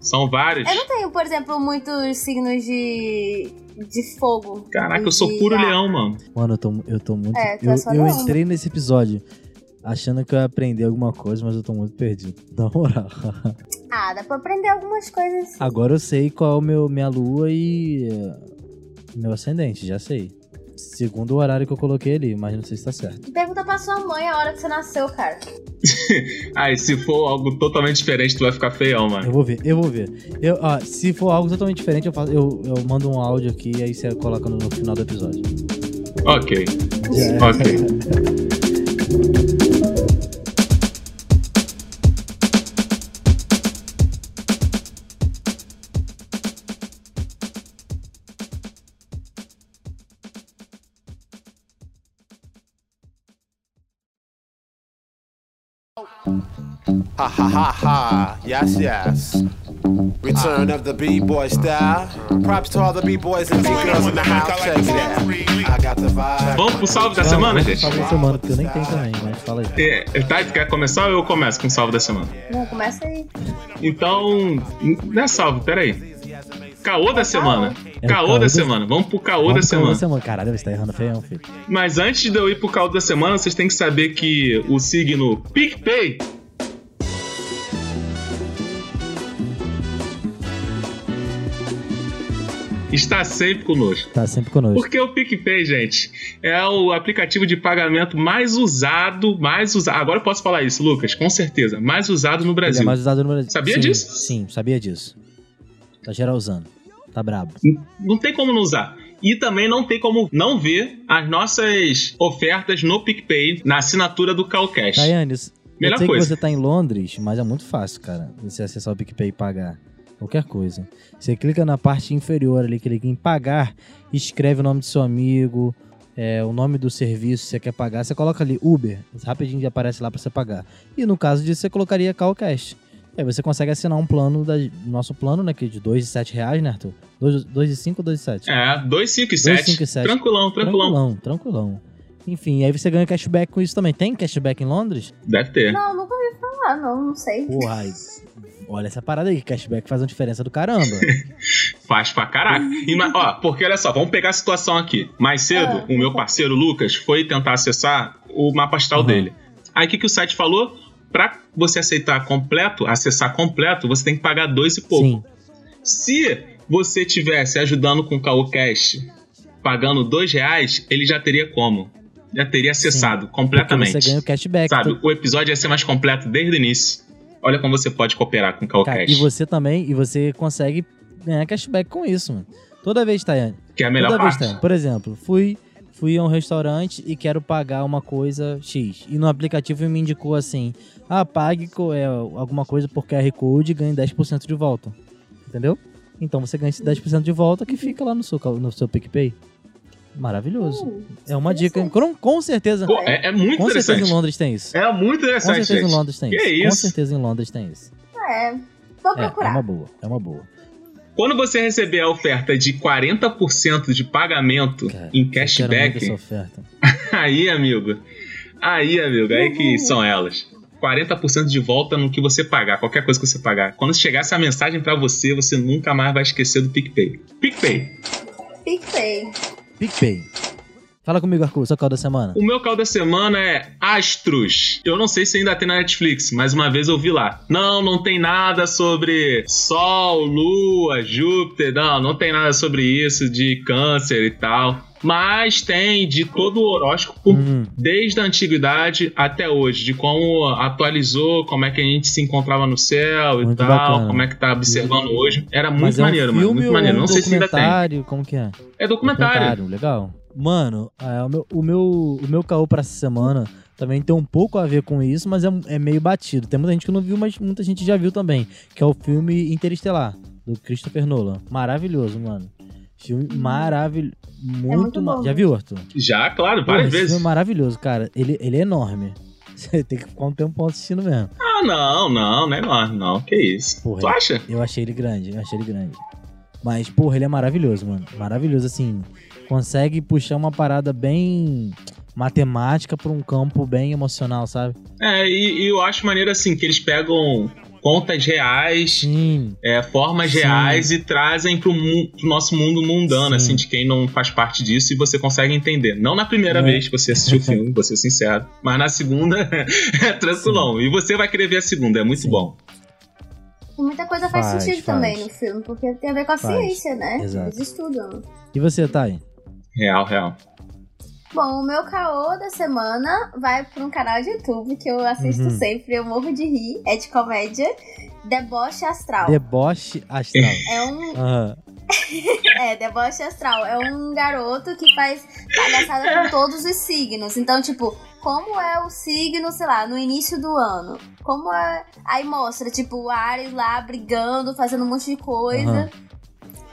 São vários.
Eu não tenho, por exemplo, muitos signos de, de fogo.
Caraca, eu sou puro
ar.
leão, mano.
Mano, eu tô, eu tô muito.
É, tu
eu
é só
eu
leão.
entrei nesse episódio achando que eu ia aprender alguma coisa, mas eu tô muito perdido. Na moral.
Ah, dá pra aprender algumas coisas.
Agora eu sei qual é o meu, minha lua e. eh, meu ascendente, já sei. Segundo o horário que eu coloquei ali, mas não sei se tá certo.
Pergunta pra sua mãe a hora que você nasceu, cara.
Ai, se for algo totalmente diferente, tu vai ficar feião, mano.
Eu vou ver, eu vou ver. Eu, ó, se for algo totalmente diferente, eu, faço, eu, eu mando um áudio aqui e aí você coloca no, final do episódio.
Ok,
Já-
ok.
Ha ha ha ha. Yes, yes. Return of the B-boy style. Props to all the B-boys and B-girls in the house. Check it out. I got the vibe.
Vamos pro salve da semana, gente?
Salve da semana, porque eu nem tenho também, mas fala aí.
É, tá, tu quer começar ou eu começo com o salve da semana?
Não, começa aí.
Então, não é salve, peraí. Caô da semana.
É o
Caô
caô
da
da-
semana. Vamos pro caô
Vamos
da semana.
semana. Caralho, você tá errando feião, filho.
Mas antes de eu ir pro caldo da semana, vocês têm que saber que o signo PicPay está sempre conosco.
Tá sempre conosco.
Porque o PicPay, gente, é o aplicativo de pagamento mais usado, mais usado. Agora eu posso falar isso, Lucas, com certeza. Mais usado no
Ele
Brasil.
é mais usado no Brasil.
Sabia
Sim,
disso?
Sim, sabia disso. Tá geral usando. Tá brabo.
Não tem como não usar. E também não tem como não ver as nossas ofertas no PicPay, na assinatura do Calcast.
Tayane, eu
Melhor
sei
coisa.
que você tá em Londres, mas é muito fácil, cara. Você acessar o PicPay e pagar qualquer coisa. Você clica na parte inferior ali, clica em pagar, escreve o nome do seu amigo, é, o nome do serviço que você quer pagar, você coloca ali Uber, rapidinho já aparece lá pra você pagar. E no caso disso, você colocaria Calcast. Aí você consegue assinar um plano, da, nosso plano, né, que é de 2 e 7 reais, né, Arthur? 2 e 5 ou 2 e 7?
É, 2, 5 e 7.
2, 5 e 7.
Tranquilão, tranquilão.
Tranquilão, tranquilão. Enfim, aí você ganha cashback com isso também. Tem cashback em Londres?
Deve ter.
Não, nunca ouvi falar, não, não sei.
Porra, aí, olha essa parada aí, cashback faz uma diferença do caramba.
Faz pra caraca. E, ó, porque olha só, vamos pegar a situação aqui. Mais cedo,
Ah.
o meu parceiro Lucas foi tentar acessar o mapa astral
Uhum.
dele. Aí o que, que o site falou? Pra você aceitar completo, acessar completo, você tem que pagar dois e pouco.
Sim.
Se você tivesse ajudando com o Caocast pagando dois reais, ele já teria como. Já teria acessado completamente.
Porque você ganha o cashback.
Sabe,
Tu-
o episódio ia ser mais completo desde o início. Olha como você pode cooperar com o
Cara,
Caocast.
e você também, e você consegue ganhar cashback com isso, mano. Toda vez, Tayane.
Que é a melhor
Toda vez,
parte.
Tayane. Por exemplo, fui, fui a um restaurante e quero pagar uma coisa X. E no aplicativo me indicou assim: ah, pague é, alguma coisa por QR Code e ganhe 10% de volta. Entendeu? Então você ganha esse 10% de volta que fica lá no seu, no seu PicPay. Maravilhoso.
Hum,
é uma dica. Com, com certeza.
Pô, é, é muito
com certeza
interessante.
em Londres tem isso.
É muito
Com
interessante.
certeza em
gente.
Londres tem
Que
isso. Com
isso?
certeza em Londres tem isso.
É, vou
É, é
procurar.
uma boa, é uma boa.
Quando você receber a oferta de 40% de pagamento
Cara,
em cashback,
oferta.
aí, amigo. Aí, amigo, aí que são elas. 40% de volta no que você pagar, qualquer coisa que você pagar. Quando chegar essa mensagem pra você, você nunca mais vai esquecer do PicPay. PicPay.
PicPay.
PicPay. Fala comigo, Arthur, seu caldo da semana.
O meu caldo da semana é Astros. Eu não sei se ainda tem na Netflix, mas uma vez eu vi lá. Não, não tem nada sobre Sol, Lua, Júpiter. Não, não tem nada sobre isso de câncer e tal. Mas tem de todo o horóscopo,
Hum,
desde a antiguidade até hoje, de como atualizou, como é que a gente se encontrava no céu e
Muito
tal,
bacana.
como é que tá observando hoje. Era muito
mas é um
maneiro, mano. Muito maneiro.
um
Não sei se ainda tem.
documentário? Como que é?
É documentário.
legal. Mano, é, o, meu, o, meu, o meu caô pra essa semana também tem um pouco a ver com isso, mas é, é meio batido. Tem muita gente que não viu, mas muita gente já viu também. Que é o filme Interestelar, do Christopher Nolan. Maravilhoso, mano. Filme maravilhoso. Muito.
É muito
ma-. Já viu, Arthur?
Já, claro, várias
esse
vezes.
filme é maravilhoso, cara. Ele, ele é enorme. Você tem que ficar um tempão assistindo mesmo.
Ah, não, não, não é enorme, não. Que isso.
Porra,
tu acha?
Eu achei ele grande, eu achei ele grande. Mas, porra, ele é maravilhoso, mano. Maravilhoso, assim. Consegue puxar uma parada bem matemática pra um campo bem emocional, sabe?
É, e, e eu acho maneiro assim, que eles pegam contas reais,
Sim.
é, formas
Sim.
reais e trazem pro, mu- pro nosso mundo mundano,
Sim.
assim, de quem não faz parte disso e você consegue entender. Não na primeira
É.
vez que você assistiu o filme, vou ser sincero, mas na segunda é tranquilão. E você vai querer ver a segunda, é muito
Sim.
bom.
E muita coisa faz,
Faz,
sentido
faz.
também no filme, porque tem a ver com a
Faz.
ciência, né?
Exato.
Eles estudam.
E você, Thay?
Real, real.
Bom, o meu caô da semana vai pra um canal de YouTube que eu assisto
Uhum.
sempre, eu morro de rir, é de comédia, Deboche Astral.
Deboche astral.
É um.
Aham.
É, Deboche Astral. É um garoto que faz palhaçada com todos os signos. Então, tipo, como é o signo, sei lá, no início do ano? Como é. Aí mostra, tipo, o Ares lá brigando, fazendo um monte de coisa.
Aham.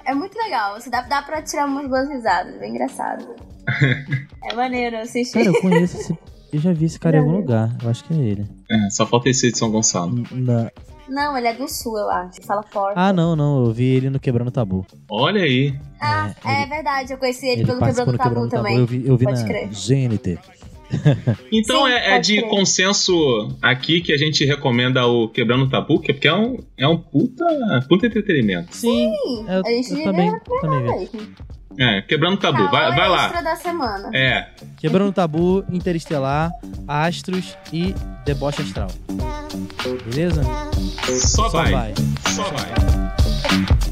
É muito legal. Você dá, dá pra tirar umas boas risadas, bem engraçado. É maneiro assistir.
Cara, eu conheço esse... Eu já vi esse cara em algum lugar. Eu acho que é ele.
É, só falta esse de São Gonçalo.
Na-
Não, ele é do sul, eu acho. Fala forte.
Ah, não, não. Eu vi ele no Quebrando Tabu.
Olha aí.
Ah,
É,
é, verdade, eu conheci ele,
Ele
pelo Quebrando
no
Tabu
Quebrando Tabu.
também.
Eu vi, eu vi
Pode
na
crer.
GNT.
Então
Sim,
é, é de
crer.
consenso aqui que a gente recomenda o Quebrando Tabu, que porque é um, é um puta, puta entretenimento.
Sim.
Sim,
Eu,
a gente
eu também, também
mesmo.
É, Quebrando Tabu, vai, vai lá.
extra da semana.
É,
Quebrando Tabu, Interestelar, Astros e Deboche Astral. Beleza?
só, vai.
vai.
Só vai.